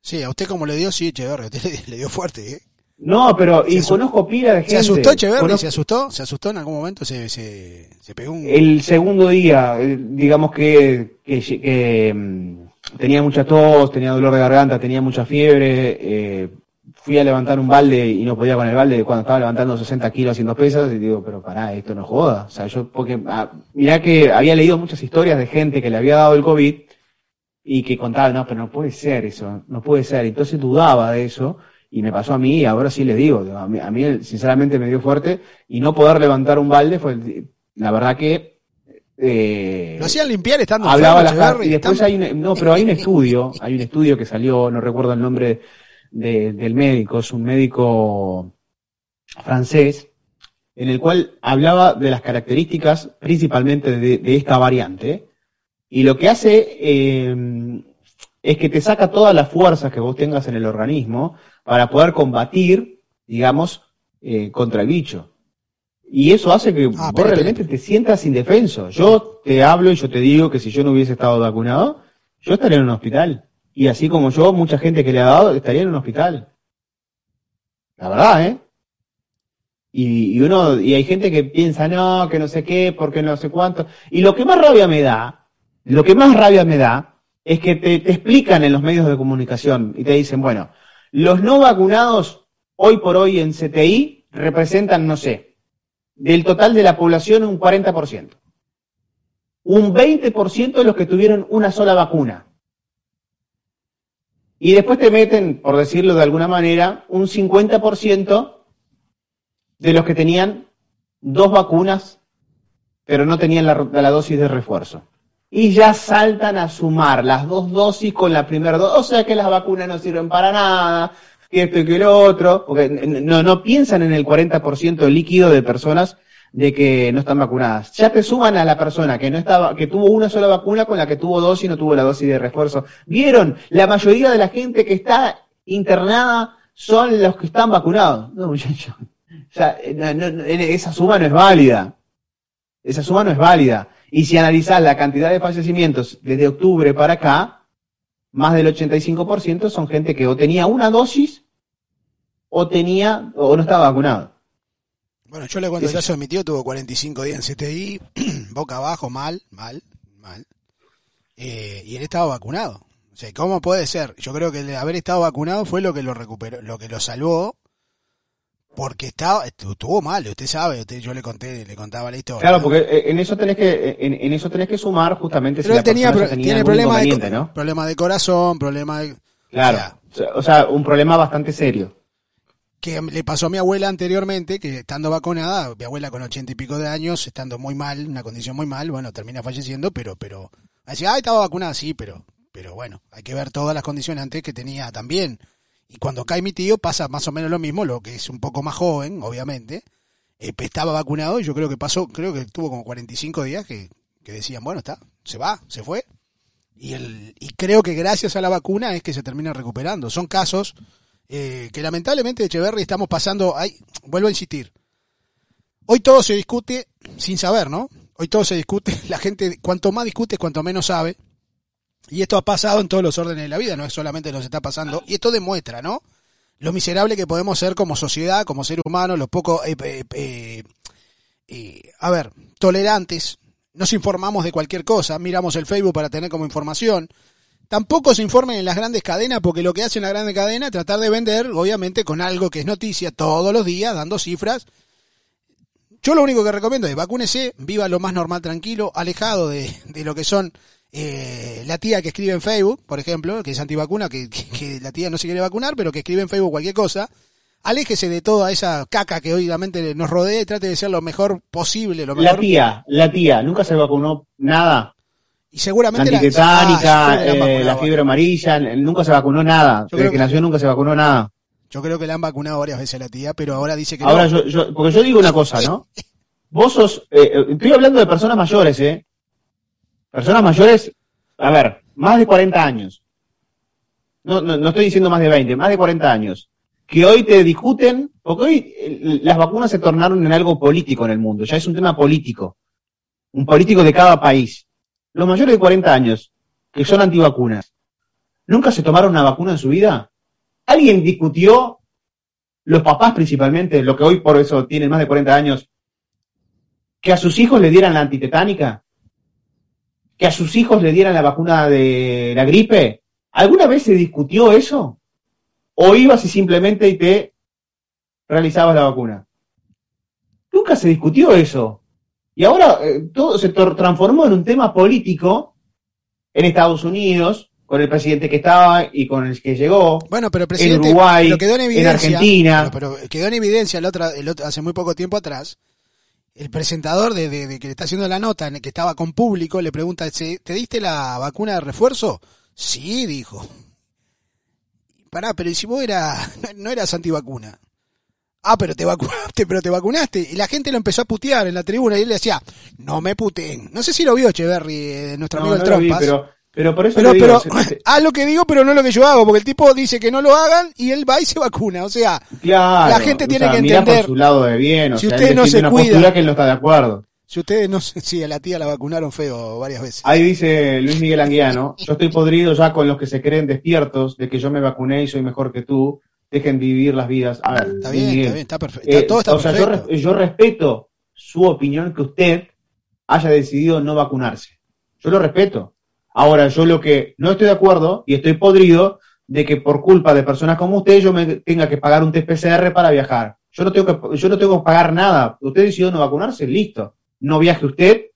Sí, a usted como le dio, sí, Echeverri, le, le dio fuerte, ¿eh? No, pero y conozco pila de gente. ¿Se asustó Echeverri? ¿Se asustó? ¿Se asustó en algún momento? ¿Se, se, se pegó un...? El segundo día, eh, digamos que, que, que mm, tenía mucha tos, tenía dolor de garganta, tenía mucha fiebre, eh, fui a levantar un balde y no podía con el balde cuando estaba levantando 60 kilos haciendo pesas y digo, pero pará, esto no joda. O sea, yo, porque, ah, mirá que había leído muchas historias de gente que le había dado el COVID y que contaba, no, pero no puede ser eso, no puede ser. Entonces dudaba de eso y me pasó a mí y ahora sí le digo, a mí, a mí sinceramente me dio fuerte y no poder levantar un balde fue, la verdad que... Eh, lo hacían limpiar estando hablaba enfermo, la, y después hay un, no pero hay un estudio hay un estudio que salió no recuerdo el nombre de, del médico es un médico francés en el cual hablaba de las características principalmente de, de esta variante y lo que hace eh, es que te saca todas las fuerzas que vos tengas en el organismo para poder combatir, digamos, eh, contra el bicho. Y eso hace que Ah, vos realmente te sientas indefenso. Yo te hablo y yo te digo que si yo no hubiese estado vacunado, yo estaría en un hospital. Y así como yo, mucha gente que le ha dado estaría en un hospital. La verdad, ¿eh? Y, y uno, y hay gente que piensa, no, que no sé qué, porque no sé cuánto. Y lo que más rabia me da, lo que más rabia me da, es que te, explican en los medios de comunicación y te dicen, bueno, los no vacunados hoy por hoy en CTI representan, no sé, del total de la población un 40%. Un 20% de los que tuvieron una sola vacuna. Y después te meten, por decirlo de alguna manera, un 50% de los que tenían dos vacunas, pero no tenían la dosis de refuerzo. Y ya saltan a sumar las dos dosis con la primera dosis. O sea que las vacunas no sirven para nada, que esto y que lo otro, porque no, no piensan en el 40% líquido de personas de que no están vacunadas. Ya te suman a la persona que no estaba, que tuvo una sola vacuna con la que tuvo dos y no tuvo la dosis de refuerzo. ¿Vieron? La mayoría de la gente que está internada son los que están vacunados. No, muchachos. O sea, no, no, esa suma no es válida. Esa suma no es válida. Y si analizás la cantidad de fallecimientos desde octubre para acá, más del 85% son gente que o tenía una dosis o tenía o no estaba vacunado. Bueno, yo le cuento el caso de mi tío, tuvo 45 días en CTI, boca abajo, mal, mal, mal. Eh, y él estaba vacunado. O sea, ¿cómo puede ser? Yo creo que el haber estado vacunado fue lo que lo recuperó, lo que lo salvó, porque estaba, estuvo mal, usted sabe, usted, yo le conté, le contaba la historia. Claro, porque eh, en eso tenés que, en, en eso tenés que sumar justamente Pero si él la tenía, persona pro- tenía tiene algún problema de, ¿no? problema de corazón, problema de... Claro. o sea, O un problema bastante serio. que le pasó a mi abuela anteriormente, que estando vacunada, mi abuela con ochenta y pico de años, estando muy mal, una condición muy mal, bueno, termina falleciendo, pero, pero, decía, ay, estaba vacunada, sí, pero, pero bueno, hay que ver todas las condiciones antes que tenía también. Y cuando cae mi tío pasa más o menos lo mismo, lo que es un poco más joven, obviamente, eh, estaba vacunado y yo creo que pasó, creo que tuvo como 45 días que, decían, bueno, está, se va, se fue. Y, el, y creo que gracias a la vacuna es que se termina recuperando. Son casos eh, que lamentablemente Echeverry estamos pasando, ay, vuelvo a insistir, hoy todo se discute sin saber, ¿no? Hoy todo se discute, la gente cuanto más discute, cuanto menos sabe. Y esto ha pasado en todos los órdenes de la vida, no es solamente nos está pasando. Y esto demuestra, ¿no? Lo miserable que podemos ser como sociedad, como ser humano, lo poco eh, eh, eh, eh, a ver, tolerantes, nos informamos de cualquier cosa, miramos el Facebook para tener como información. Tampoco se informen en las grandes cadenas porque lo que hacen la grande cadena es tratar de vender, obviamente, con algo que es noticia todos los días, dando cifras. Yo lo único que recomiendo es vacúnese, viva lo más normal, tranquilo, alejado de, de lo que son eh, la tía que escribe en Facebook, por ejemplo, que es antivacuna, que, que, que la tía no se quiere vacunar, pero que escribe en Facebook cualquier cosa aléjese de toda esa caca que hoy la mente nos rodea y trate de ser lo mejor posible. Lo mejor. La tía, la tía, nunca se vacunó nada. Y seguramente la antitetánica, ah, eh, la fiebre amarilla, nunca se vacunó nada. Yo Desde que, que, nació nunca se vacunó nada. Yo creo que le han vacunado varias veces a la tía, pero ahora dice que ahora no. Yo, yo, porque yo digo una cosa, ¿no? Vos sos, eh, estoy hablando de personas mayores, ¿eh? Personas mayores, a ver, más de 40 años. No, no, no estoy diciendo más de 20, más de 40 años que hoy te discuten, porque hoy eh, las vacunas se tornaron en algo político en el mundo, ya es un tema político, un político de cada país. Los mayores de 40 años, que son antivacunas, ¿nunca se tomaron una vacuna en su vida? ¿Alguien discutió, los papás principalmente, lo que hoy por eso tienen más de 40 años, que a sus hijos le dieran la antitetánica? ¿Que a sus hijos le dieran la vacuna de la gripe? ¿Alguna vez se discutió eso? o ibas y simplemente y te realizabas la vacuna. Nunca se discutió eso. Y ahora eh, todo se transformó en un tema político en Estados Unidos, con el presidente que estaba y con el que llegó. Bueno, pero presidente, en Uruguay, quedó en, evidencia, en Argentina. Pero, pero, quedó en evidencia el otro, el otro, hace muy poco tiempo atrás. El presentador de, de, de, que le está haciendo la nota, en el que estaba con público, le pregunta, ¿te diste la vacuna de refuerzo? Sí, dijo pará, pero si vos era, no eras antivacuna. Ah, pero te vacunaste, pero te vacunaste. Y la gente lo empezó a putear en la tribuna y él le decía, no me puteen. No sé si lo vio Echeverry, eh, nuestro no, amigo no el Trompas. Vi, pero, pero por eso pero, digo, pero haz lo que digo, pero no lo que yo hago, porque el tipo dice que no lo hagan y él va y se vacuna. O sea, claro, la gente tiene o sea, que entender. por su lado de bien, o si sea, usted él no se una cuida, que él no está de acuerdo. Si ustedes no sí, a la tía la vacunaron feo varias veces. Ahí dice Luis Miguel Anguiano, yo estoy podrido ya con los que se creen despiertos de que yo me vacuné y soy mejor que tú, dejen vivir las vidas. A ver, Está bien, Miguel, está bien, está perfecto. Eh, todo está o sea, yo, perfecto. res- yo respeto su opinión que usted haya decidido no vacunarse. Yo lo respeto. Ahora, yo lo que no estoy de acuerdo y estoy podrido de que por culpa de personas como usted yo me tenga que pagar un test PCR para viajar. Yo no tengo que, yo no tengo que pagar nada. Usted decidió no vacunarse, listo. No viaje usted,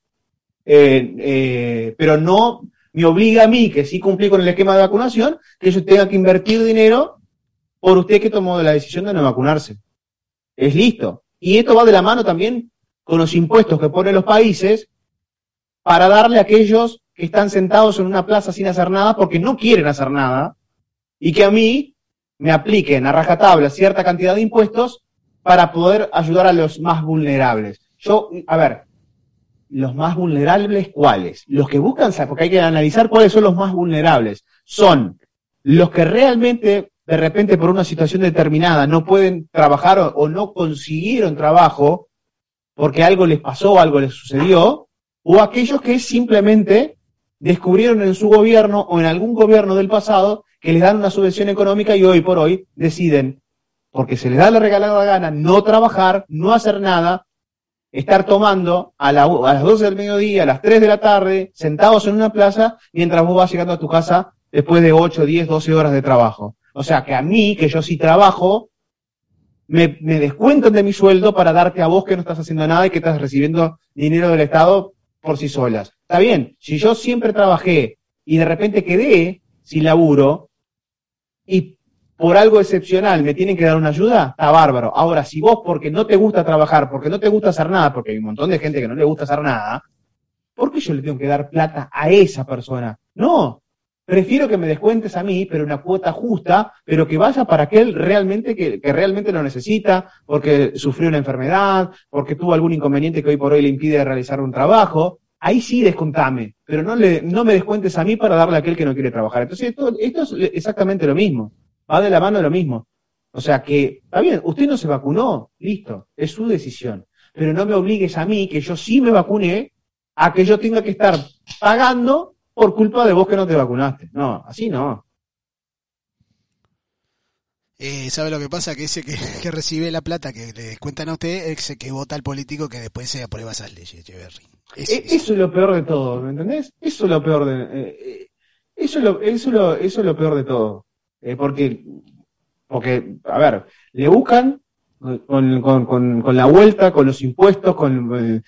eh, eh, pero no me obliga a mí, que sí cumplí con el esquema de vacunación, que yo tenga que invertir dinero por usted que tomó la decisión de no vacunarse. Es listo. Y esto va de la mano también con los impuestos que ponen los países para darle a aquellos que están sentados en una plaza sin hacer nada porque no quieren hacer nada y que a mí me apliquen a rajatabla cierta cantidad de impuestos para poder ayudar a los más vulnerables. Yo, a ver, los más vulnerables, ¿cuáles? Los que buscan, porque hay que analizar cuáles son los más vulnerables. Son los que realmente, de repente, por una situación determinada, no pueden trabajar o, no consiguieron trabajo porque algo les pasó, algo les sucedió, o aquellos que simplemente descubrieron en su gobierno o en algún gobierno del pasado que les dan una subvención económica y hoy por hoy deciden, porque se les da la regalada gana, no trabajar, no hacer nada, estar tomando a, la- a las 12 del mediodía, a las 3 de la tarde, sentados en una plaza, mientras vos vas llegando a tu casa después de 8, 10, 12 horas de trabajo. O sea que a mí, que yo sí trabajo, me, me descuentan de mi sueldo para darte a vos que no estás haciendo nada y que estás recibiendo dinero del Estado por sí solas. Está bien, si yo siempre trabajé y de repente quedé sin laburo y por algo excepcional me tienen que dar una ayuda, está bárbaro. Ahora, si vos porque no te gusta trabajar, porque no te gusta hacer nada, porque hay un montón de gente que no le gusta hacer nada, ¿por qué yo le tengo que dar plata a esa persona? No, prefiero que me descuentes a mí, pero una cuota justa, pero que vaya para aquel realmente que, realmente lo necesita, porque sufrió una enfermedad, porque tuvo algún inconveniente que hoy por hoy le impide realizar un trabajo. Ahí sí descontame, pero no, le, no me descuentes a mí para darle a aquel que no quiere trabajar. Entonces, esto, esto es exactamente lo mismo. Va de la mano lo mismo. O sea que, está bien, usted no se vacunó, listo, es su decisión. Pero no me obligues a mí, que yo sí me vacuné, a que yo tenga que estar pagando por culpa de vos que no te vacunaste. No, así no. Eh, ¿Sabe lo que pasa? Que ese que, que recibe la plata que le cuentan a usted es el que vota al político que después se aprueba esas leyes, Echeverry. Es- E- Eso es lo peor de todo, ¿me entendés? Eso es lo peor de, eh, eh, eso es lo, eso es lo, eso es lo peor de todo. Eh, porque, porque, a ver, le buscan con, con, con, con la vuelta, con los impuestos, con, eh,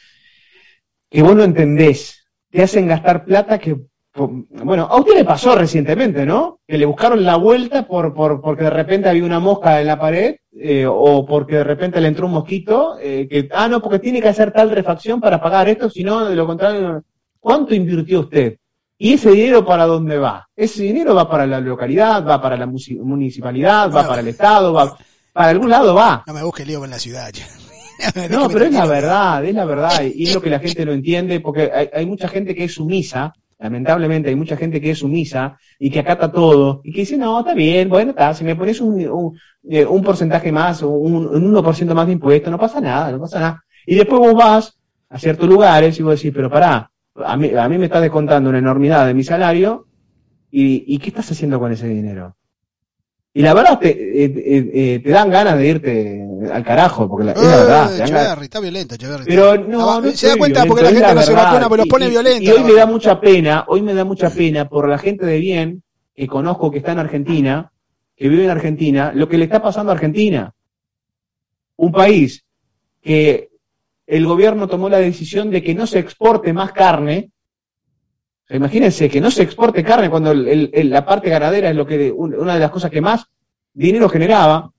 que vos no entendés. Te hacen gastar plata que, bueno, a usted le pasó recientemente, ¿no? Que le buscaron la vuelta por, por, porque de repente había una mosca en la pared, eh, o porque de repente le entró un mosquito, eh, que, ah, no, porque tiene que hacer tal refacción para pagar esto, si no, de lo contrario. ¿cuánto invirtió usted? ¿Y ese dinero para dónde va? Ese dinero va para la localidad, va para la municipalidad, va para el Estado, va, para algún lado va. No me busque lío con la ciudad. ya. No, pero es la verdad, es la verdad, y es lo que la gente no entiende, porque hay, hay mucha gente que es sumisa, lamentablemente hay mucha gente que es sumisa y que acata todo, y que dice, no, está bien, bueno, está, si me pones un, un, eh, porcentaje más, un, un 1% más de impuestos, no pasa nada, no pasa nada. Y después vos vas a ciertos lugares y vos decís, pero pará, a mí, a mí me estás descontando una enormidad de mi salario, y, y ¿qué estás haciendo con ese dinero? Y la verdad te, eh, eh, eh, te dan ganas de irte al carajo, porque la, es la verdad. Te está violento, Echeverry. pero no, no se da cuenta porque la gente no se vacuna, pero los pone y- violento. Y hoy me da mucha pena, hoy me da mucha pena por la gente de bien que conozco que está en Argentina, que vive en Argentina, lo que le está pasando a Argentina. Un país que el gobierno tomó la decisión de que no se exporte más carne. Imagínense que no se exporte carne cuando la parte ganadera es lo que un- una de las cosas que más dinero generaba,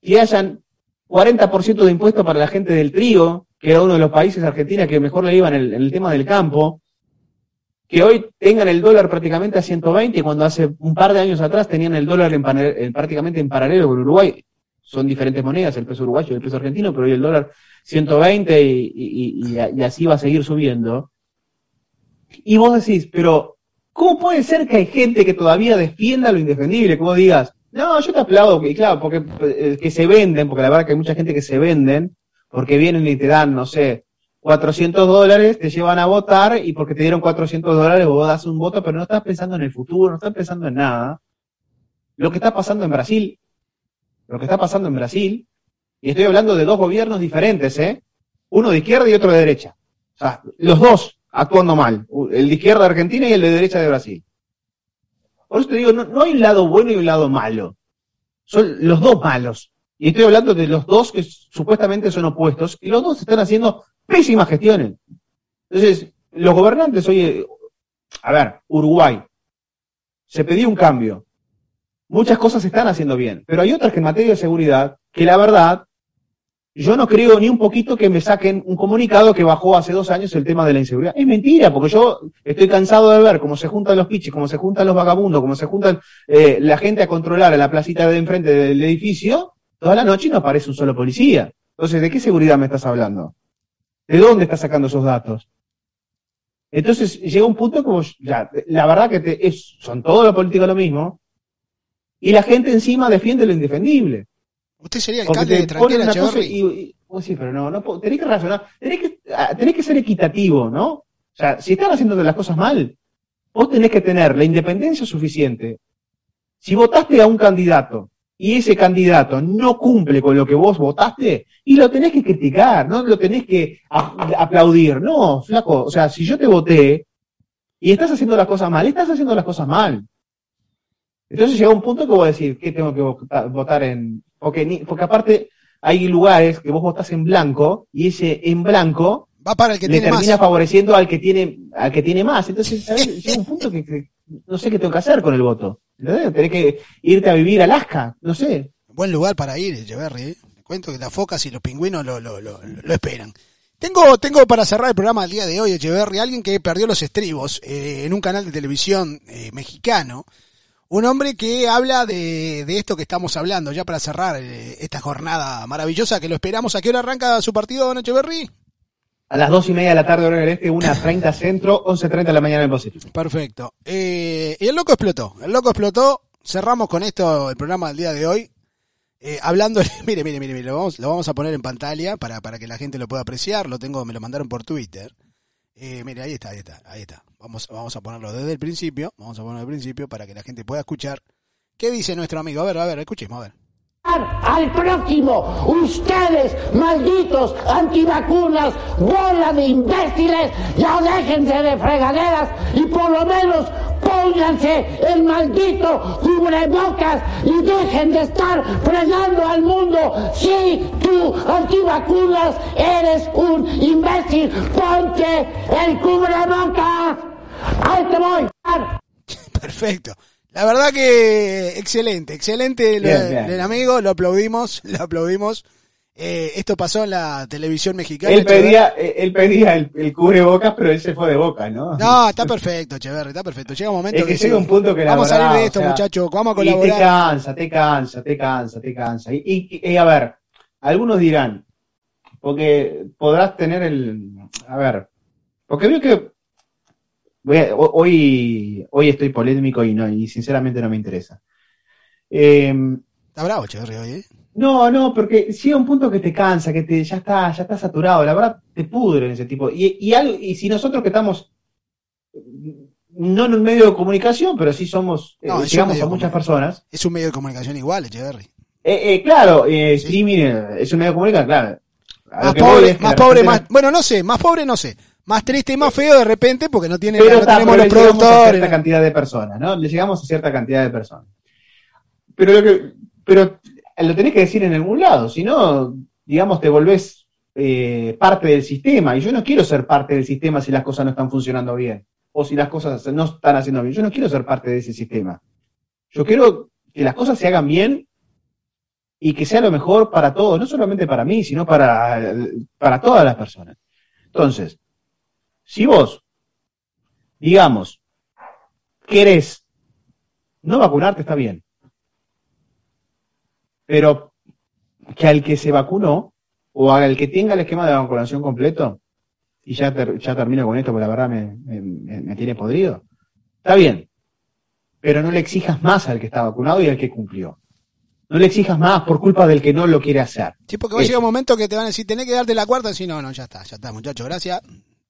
que hayan 40% de impuestos para la gente del trigo, que era uno de los países Argentina que mejor le iba en el, tema del campo, que hoy tengan el dólar prácticamente a 120, cuando hace un par de años atrás tenían el dólar prácticamente en paralelo con Uruguay. Son diferentes monedas, el peso uruguayo y el peso argentino, pero hoy el dólar 120 y, y- y- y así va a seguir subiendo. Y vos decís, pero ¿cómo puede ser que hay gente que todavía defienda lo indefendible? Como digas, no, yo te aplaudo, y claro, porque eh, que se venden, porque la verdad que hay mucha gente que se venden, porque vienen y te dan, no sé, 400 dólares, te llevan a votar y porque te dieron 400 dólares vos das un voto, pero no estás pensando en el futuro, no estás pensando en nada. Lo que está pasando en Brasil, lo que está pasando en Brasil, y estoy hablando de dos gobiernos diferentes, ¿eh? Uno de izquierda y otro de derecha. O sea, los dos actuando mal, el de izquierda de Argentina y el de derecha de Brasil. Por eso te digo, no, no hay un lado bueno y un lado malo. Son los dos malos. Y estoy hablando de los dos que supuestamente son opuestos, y los dos están haciendo pésimas gestiones. Entonces, los gobernantes, oye, a ver, Uruguay, se pedía un cambio. Muchas cosas se están haciendo bien, pero hay otras que en materia de seguridad, que la verdad, yo no creo ni un poquito que me saquen un comunicado que bajó hace dos años el tema de la inseguridad. Es mentira, porque yo estoy cansado de ver cómo se juntan los piches, cómo se juntan los vagabundos, cómo se juntan eh, la gente a controlar a la placita de enfrente del edificio, toda la noche y no aparece un solo policía. Entonces, ¿de qué seguridad me estás hablando? ¿De dónde estás sacando esos datos? Entonces, llega un punto como, ya, la verdad que te- es, son todos los políticos lo mismo, y la gente encima defiende lo indefendible. Usted sería alcalde de Tranquera, y, y- vos sí, pero no, no, tenés que razonar, tenés que, ah, tenés que ser equitativo, ¿no? O sea, si están haciendo las cosas mal, vos tenés que tener la independencia suficiente. Si votaste a un candidato y ese candidato no cumple con lo que vos votaste, y lo tenés que criticar, no lo tenés que aplaudir, no, flaco, o sea, si yo te voté y estás haciendo las cosas mal, estás haciendo las cosas mal. Entonces llega un punto que voy a decir, ¿qué tengo que vota- votar en...? Porque, aparte hay lugares que vos votás en blanco y ese en blanco Va para el que le tiene termina más. favoreciendo al que tiene al que tiene más. Entonces llega un punto que, que no sé qué tengo que hacer con el voto. ¿Entendés? Tenés que irte a vivir a Alaska, no sé. Buen lugar para ir, Echeverry. ¿eh? Te cuento que las focas y los pingüinos lo, lo, lo, lo esperan. Tengo, tengo para cerrar el programa el día de hoy, Echeverry, alguien que perdió los estribos eh, en un canal de televisión eh, mexicano. Un hombre que habla de, de esto que estamos hablando, ya para cerrar eh, esta jornada maravillosa que lo esperamos. ¿A qué hora arranca su partido, don Echeverry? A las dos y media de la tarde hora del este, una 30 centro, 11.30 de la mañana en Pacífico. Perfecto. Eh, y el loco explotó. El loco explotó. Cerramos con esto el programa del día de hoy. Eh, hablando, mire, mire, mire, mire, lo vamos, lo vamos a poner en pantalla para, para que la gente lo pueda apreciar. Lo tengo, me lo mandaron por Twitter. Eh, mire, ahí está, ahí está, ahí está. Vamos, vamos a ponerlo desde el principio. Vamos a ponerlo desde el principio para que la gente pueda escuchar. ¿Qué dice nuestro amigo? A ver, a ver, escuchemos, a ver. Al próximo. Ustedes, malditos antivacunas, bola de imbéciles, ya déjense de fregaderas y por lo menos pónganse el maldito cubrebocas y dejen de estar fregando al mundo. Si tú, antivacunas, eres un imbécil, ponte el cubrebocas. Ahí te voy. Perfecto. La verdad que excelente, excelente lo- Bien, bien. del amigo, lo aplaudimos, lo aplaudimos. Eh, esto pasó en la televisión mexicana. Él pedía, eh, él pedía el, el cubrebocas, pero él se fue de boca, ¿no? No, está perfecto, Echeverri, está perfecto. Llega un momento Es que sí. llega un punto que Vamos a salir de o esto, sea, muchachos, vamos a Y te colaborar. cansa, te cansa, te cansa, te cansa. Y, y- y, a ver, algunos dirán, porque podrás tener el, a ver, porque veo que a- ho- hoy, hoy estoy polémico y no, y sinceramente no me interesa. Eh, Está bravo Echeverri hoy, ¿eh? no, no, porque llega un punto que te cansa, que te, ya está, ya está saturado, la verdad te pudre en ese tipo. Y, y, algo, y si nosotros que estamos, no en un medio de comunicación, pero sí somos, eh, No, llegamos a muchas personas, Es un medio de comunicación igual, Echeverri. eh, eh, claro, eh, streaming eh, es un medio de comunicación, claro. A Más pobre, más pobre, más, bueno, no sé, más pobre no sé. Más triste y más feo de repente porque no tiene, Pero no tenemos los a cierta cantidad de personas, ¿no? Le llegamos a cierta cantidad de personas. Pero lo que, pero lo tenés que decir en algún lado, si no, digamos, te volvés eh, parte del sistema. Y yo no quiero ser parte del sistema si las cosas no están funcionando bien. O si las cosas no están haciendo bien. Yo no quiero ser parte de ese sistema. Yo quiero que las cosas se hagan bien y que sea lo mejor para todos, no solamente para mí, sino para, para todas las personas. Entonces, si vos, digamos, querés no vacunarte, está bien. Pero que al que se vacunó, o al que tenga el esquema de vacunación completo, y ya, ter- ya termino con esto, porque la verdad me, me- tiene podrido, está bien. Pero no le exijas más al que está vacunado y al que cumplió. No le exijas más por culpa del que no lo quiere hacer. Sí, porque va a llegar un momento que te van a decir, tenés que darte la cuarta, si no, no, ya está, ya está, muchachos, gracias.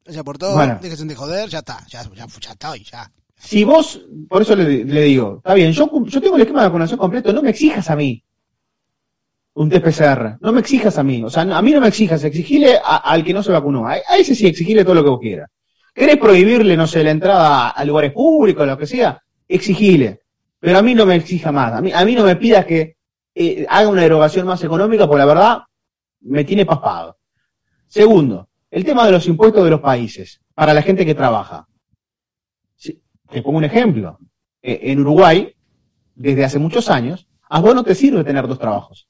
Gracias por todo, Bueno. déjense de joder, ya está, ya, ya, ya estoy, ya. Si vos, por eso le, le digo, está bien, yo, tengo el esquema de vacunación completo, no me exijas a mí un TPCR, no me exijas a mí, o sea, no- a mí no me exijas, exigile a- al que no se vacunó, a, a ese sí, exigile todo lo que vos quieras. ¿Querés prohibirle, no sé, la entrada a lugares públicos, lo que sea? Exigile, pero a mí no me exija más, a mí, a mí no me pidas que eh, haga una erogación más económica, porque la verdad me tiene paspado. Segundo, el tema de los impuestos de los países, para la gente que trabaja. Si- te pongo un ejemplo. Eh, en Uruguay, desde hace muchos años, a vos no te sirve tener dos trabajos.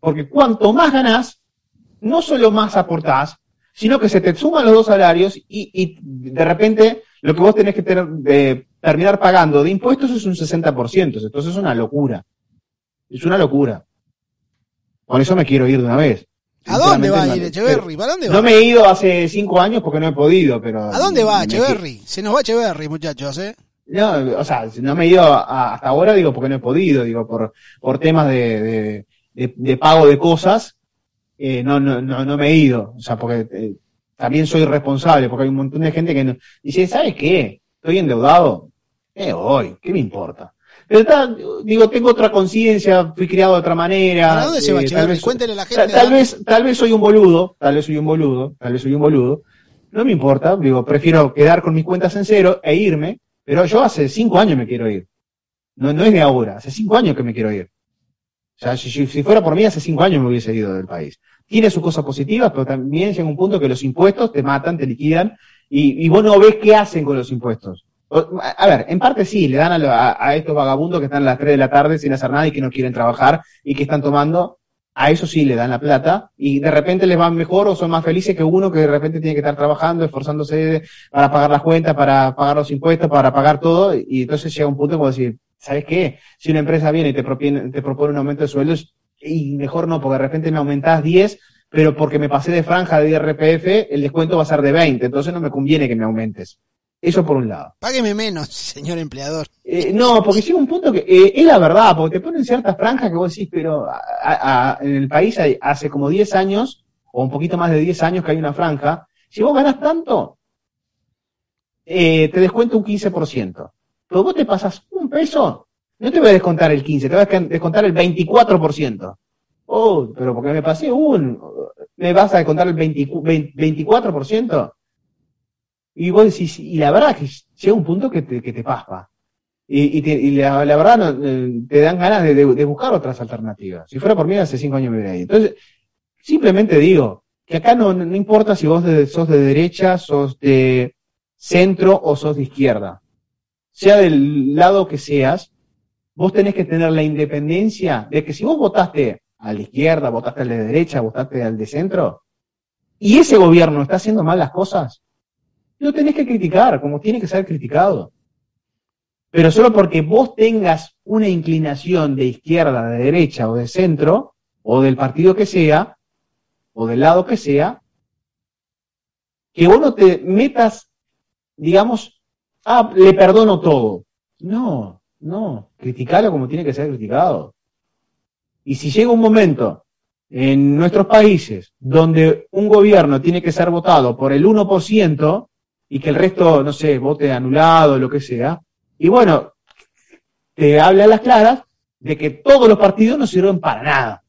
Porque cuanto más ganás, no solo más aportás, sino que se te suman los dos salarios y, de repente lo que vos tenés que tener, terminar pagando de impuestos es un 60%. Entonces es una locura. Es una locura. Por eso me quiero ir de una vez. ¿A dónde va a ir Echeverry? ¿Para dónde va? No me he ido hace cinco años porque no he podido, pero... ¿A dónde va me- Echeverry? Se nos va Echeverry, muchachos, ¿eh? No, o sea, no me he ido a- hasta ahora, digo, porque no he podido, digo, por, por temas de, de, de- de pago de cosas, eh, no, no, no, no me he ido. O sea, porque eh, también soy responsable, porque hay un montón de gente que no, dice, ¿sabes qué? Estoy endeudado. Eh, voy, ¿qué me importa? Pero está, digo, tengo otra conciencia, fui criado de otra manera. ¿Para dónde se va eh, tal vez- Cuéntele a la gente. tal vez, tal vez soy un boludo, tal vez soy un boludo, tal vez soy un boludo. No me importa, digo, prefiero quedar con mis cuentas en cero e irme, pero yo hace cinco años me quiero ir. No, no es de ahora, hace cinco años que me quiero ir. O sea, si, si- si fuera por mí, hace cinco años me hubiese ido del país. Tiene sus cosas positivas, pero también llega un punto que los impuestos te matan, te liquidan, y, y vos no ves qué hacen con los impuestos. A ver, en parte sí, le dan a- a estos vagabundos que están a las 3 de la tarde sin hacer nada y que no quieren trabajar y que están tomando, a eso sí le dan la plata y de repente les van mejor o son más felices que uno que de repente tiene que estar trabajando, esforzándose para pagar las cuentas, para pagar los impuestos, para pagar todo y entonces llega un punto como decir, ¿sabes qué? Si una empresa viene y te propone, te propone un aumento de sueldos y mejor no, porque de repente me aumentás 10, pero porque me pasé de franja de IRPF, el descuento va a ser de 20, entonces no me conviene que me aumentes. Eso por un lado. Págueme menos, señor empleador. Eh, no, porque llega un punto que eh, es la verdad, porque te ponen ciertas franjas que vos decís, pero a- en el país hay- hace como 10 años, o un poquito más de 10 años que hay una franja, si vos ganás tanto, eh, te descuento un 15%. Pero vos te pasas un peso No te voy a descontar el 15, te voy a descontar el 24%. Oh, pero porque me pasé un, ¿me vas a descontar el 20 24%? Y vos decís, y la verdad que llega un punto que te, que te paspa. Y, y, y la, la, verdad eh, te dan ganas de, de, de, buscar otras alternativas. Si fuera por mí, hace cinco años me hubiera ido. Entonces, simplemente digo que acá no, no importa si vos de, sos de derecha, sos de centro o sos de izquierda. Sea del lado que seas, vos tenés que tener la independencia de que si vos votaste a la izquierda, votaste al de derecha, votaste al de centro, y ese gobierno está haciendo mal las cosas, lo tenés que criticar, como tiene que ser criticado. Pero solo porque vos tengas una inclinación de izquierda, de derecha o de centro, o del partido que sea, o del lado que sea, que vos no te metas, digamos, ah, le perdono todo. No, no, criticalo como tiene que ser criticado. Y si llega un momento en nuestros países donde un gobierno tiene que ser votado por el 1% y que el resto, no sé, vote anulado, lo que sea, y bueno, te habla a las claras de que todos los partidos no sirven para nada.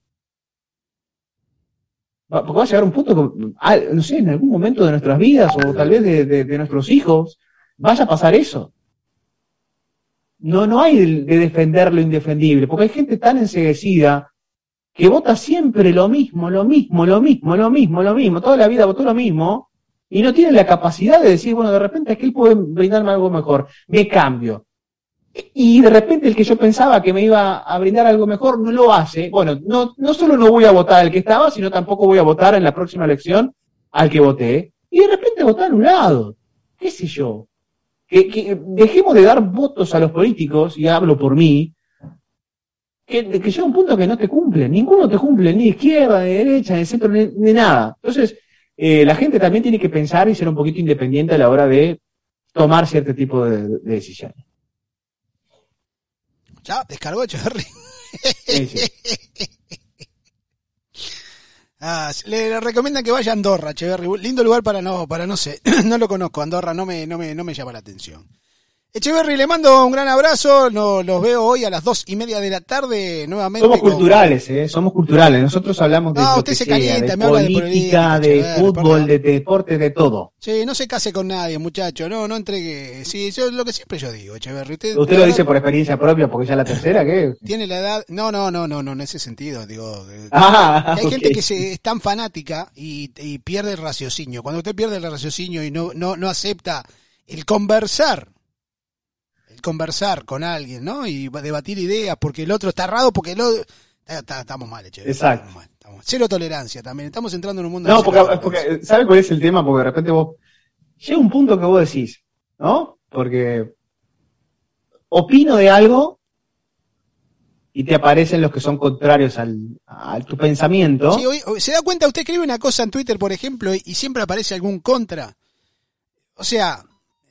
Porque va a llegar un punto, no sé, en algún momento de nuestras vidas o tal vez de nuestros hijos, vaya a pasar eso. No, no hay de defender lo indefendible, porque hay gente tan enseguecida que vota siempre lo mismo, lo mismo, lo mismo, lo mismo, lo mismo, toda la vida votó lo mismo, y no tiene la capacidad de decir, bueno, de repente aquí puede brindarme algo mejor, me cambio. Y de repente el que yo pensaba que me iba a brindar algo mejor no lo hace. Bueno, no, no solo no voy a votar al que estaba, sino tampoco voy a votar en la próxima elección al que voté. Y de repente votar anulado. ¿Qué sé yo? Que, que, dejemos de dar votos a los políticos, y hablo por mí, que, que llega un punto que no te cumple. Ninguno te cumple, ni izquierda, ni de derecha, ni centro, ni nada. Entonces, eh, la gente también tiene que pensar y ser un poquito independiente a la hora de tomar cierto tipo de, de decisiones. Ya, descargó. Sí, sí. Ah, le, recomiendan que vaya a Andorra, Echeverry. Lindo lugar para no, para no sé, no lo conozco. Andorra no me, no me, no me llama la atención. Echeverry, le mando un gran abrazo. No, los veo hoy a las dos y media de la tarde nuevamente. Somos con- culturales, ¿eh? Somos culturales. Nosotros hablamos de, No, lo usted se sea, calienta, de me habla de política, política, de fútbol, de deporte, de todo. Sí, no se case con nadie, muchacho. No, no entregue. Sí, yo lo que siempre yo digo, Echeverry. Usted, Usted lo dice por experiencia propia, porque ya es la tercera, ¿qué? Tiene la edad. No, no, no, no, no, en ese sentido. Digo, eh, Ah, hay gente que se, es tan fanática y, y pierde el raciocinio. Cuando usted pierde el raciocinio y no, no, no acepta el conversar, conversar con alguien, ¿no? Y debatir ideas porque el otro está errado, porque el otro... está- está- estamos mal, Echeverry. Exacto. Estamos mal, estamos. Cero tolerancia también. Estamos entrando en un mundo... No, de porque, porque ¿sabe cuál es el tema? Porque de repente vos, llega un punto que vos decís, ¿no? Porque opino de algo y te aparecen los que son contrarios al, a tu pensamiento. Sí, hoy- hoy- ¿Se da cuenta? Usted escribe una cosa en Twitter, por ejemplo, y, y siempre aparece algún contra. O sea,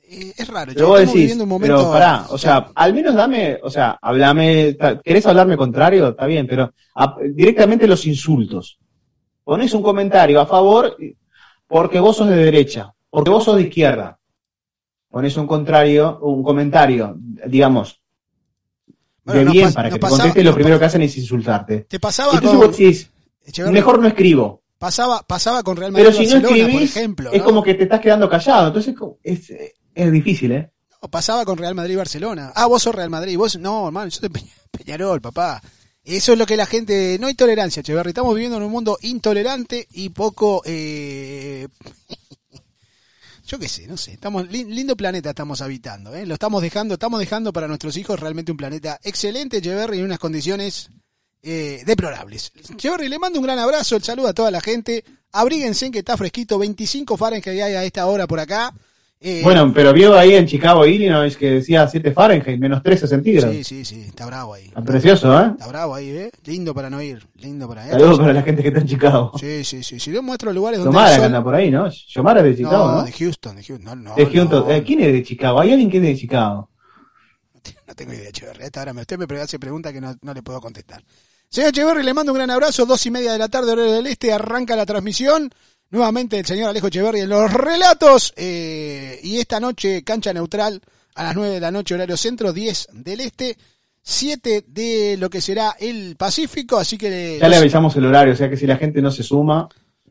eh, es raro. Pero vos decís, viviendo un momento... pero pará, o sea, al menos dame, o sea, hablame, ¿querés hablarme contrario? Está bien, pero a- directamente los insultos. Pones un comentario a favor porque vos sos de derecha, porque vos sos de izquierda. Pones un contrario, un comentario, digamos, Bueno, de bien para que te conteste, lo primero que hacen es insultarte. Te pasaba Entonces con... vos decís, Echeverri, mejor no escribo. pasaba, pasaba con Real Madrid Pero si no por escribís, es como que te estás quedando callado. Entonces es, es difícil, ¿eh? Pasaba con Real Madrid Barcelona. Ah, vos sos Real Madrid. Vos, no, hermano, yo soy Peña- Peñarol, papá. Eso es lo que la gente... No hay tolerancia, Echeverry. Estamos viviendo en un mundo intolerante y poco... eh, Yo qué sé, no sé. Estamos lin- lindo planeta estamos habitando, ¿eh? Lo estamos dejando, estamos dejando para nuestros hijos realmente un planeta excelente, Echeverry, en unas condiciones eh, deplorables. Echeverry, le mando un gran abrazo, el saludo a toda la gente. Abríguense que está fresquito, 25 Fahrenheit hay a esta hora por acá. Eh, Bueno, pero vio ahí en Chicago, Illinois, que decía 7 Fahrenheit, menos 13 centígrados. Sí, sí, sí, está bravo ahí. Está precioso, ¿eh? Está bravo ahí, ¿eh? Lindo para no ir, lindo para ir. Saludos para la gente que está en Chicago. Sí, sí, sí. Si yo muestro lugares donde Yomara que anda por ahí, ¿no? Yomara es de Chicago, no, ¿no? de Houston, de Houston. No, no, De Houston. no, Eh, ¿Quién es de Chicago? ¿Hay alguien que es de Chicago? no tengo idea, Echeverry. A esta hora me, usted me hace preguntas que no, no le puedo contestar. Señor Echeverry, le mando un gran abrazo. Dos y media de la tarde, horario del este. Arranca la transmisión. Nuevamente el señor Alejo Echeverry en los relatos. eh, y esta noche, cancha neutral, a las 9 de la noche, horario centro, 10 del este. 7 de lo que será el Pacífico, así que... Ya le avisamos el horario, o sea que si la gente no se suma,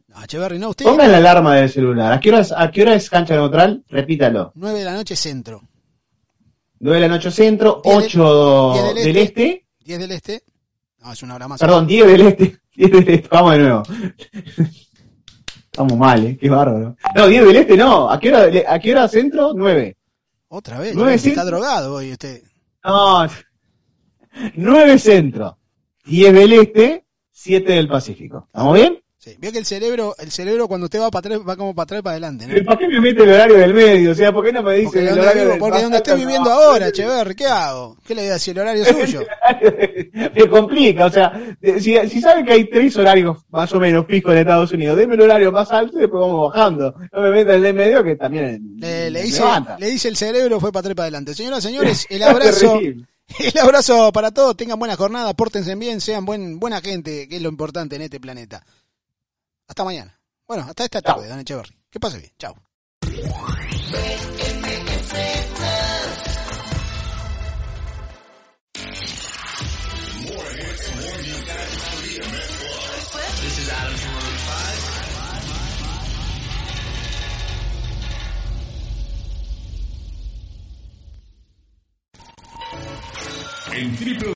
No, no, usted... pongan la alarma del celular. ¿A qué hora es, a qué hora es cancha neutral? Repítalo. 9 de la noche centro. 9 de la noche centro, Diez del- 8 diez del del este. este. 10 del este. No, es una hora más. Perdón, 10 del este. 10 del este. Vamos de nuevo. Estamos mal, ¿eh? Qué bárbaro. No, 10 del este no. ¿A qué hora, a qué hora centro? 9. Otra vez. Nueve está centro. drogado hoy usted. No. 9 centro. 10 del este, 7 del Pacífico. ¿Estamos bien? Sí. Vio que el cerebro, el cerebro cuando usted va para atrás, va como para atrás y para adelante, ¿no? Pero ¿Para qué me mete el horario del medio? O sea, ¿por qué no me dice Porque el donde, horario vivo- del porque donde estoy viviendo No. ahora, Echeverry, ¿qué hago? ¿Qué le digo si el horario es suyo? Me complica, o sea, si, si sabe que hay tres horarios más o menos fijos en Estados Unidos, deme el horario más alto y después vamos bajando. No me meta el de medio que también Le, dice, levanta. le dice el cerebro, fue para atrás y para adelante. Señoras, señores, el abrazo, el abrazo para todos, tengan buena jornada, pórtense bien, sean buen, buena gente, que es lo importante en este planeta. Hasta mañana. Bueno, hasta esta tarde, don Echeverry. Que pase bien. Chao. En triple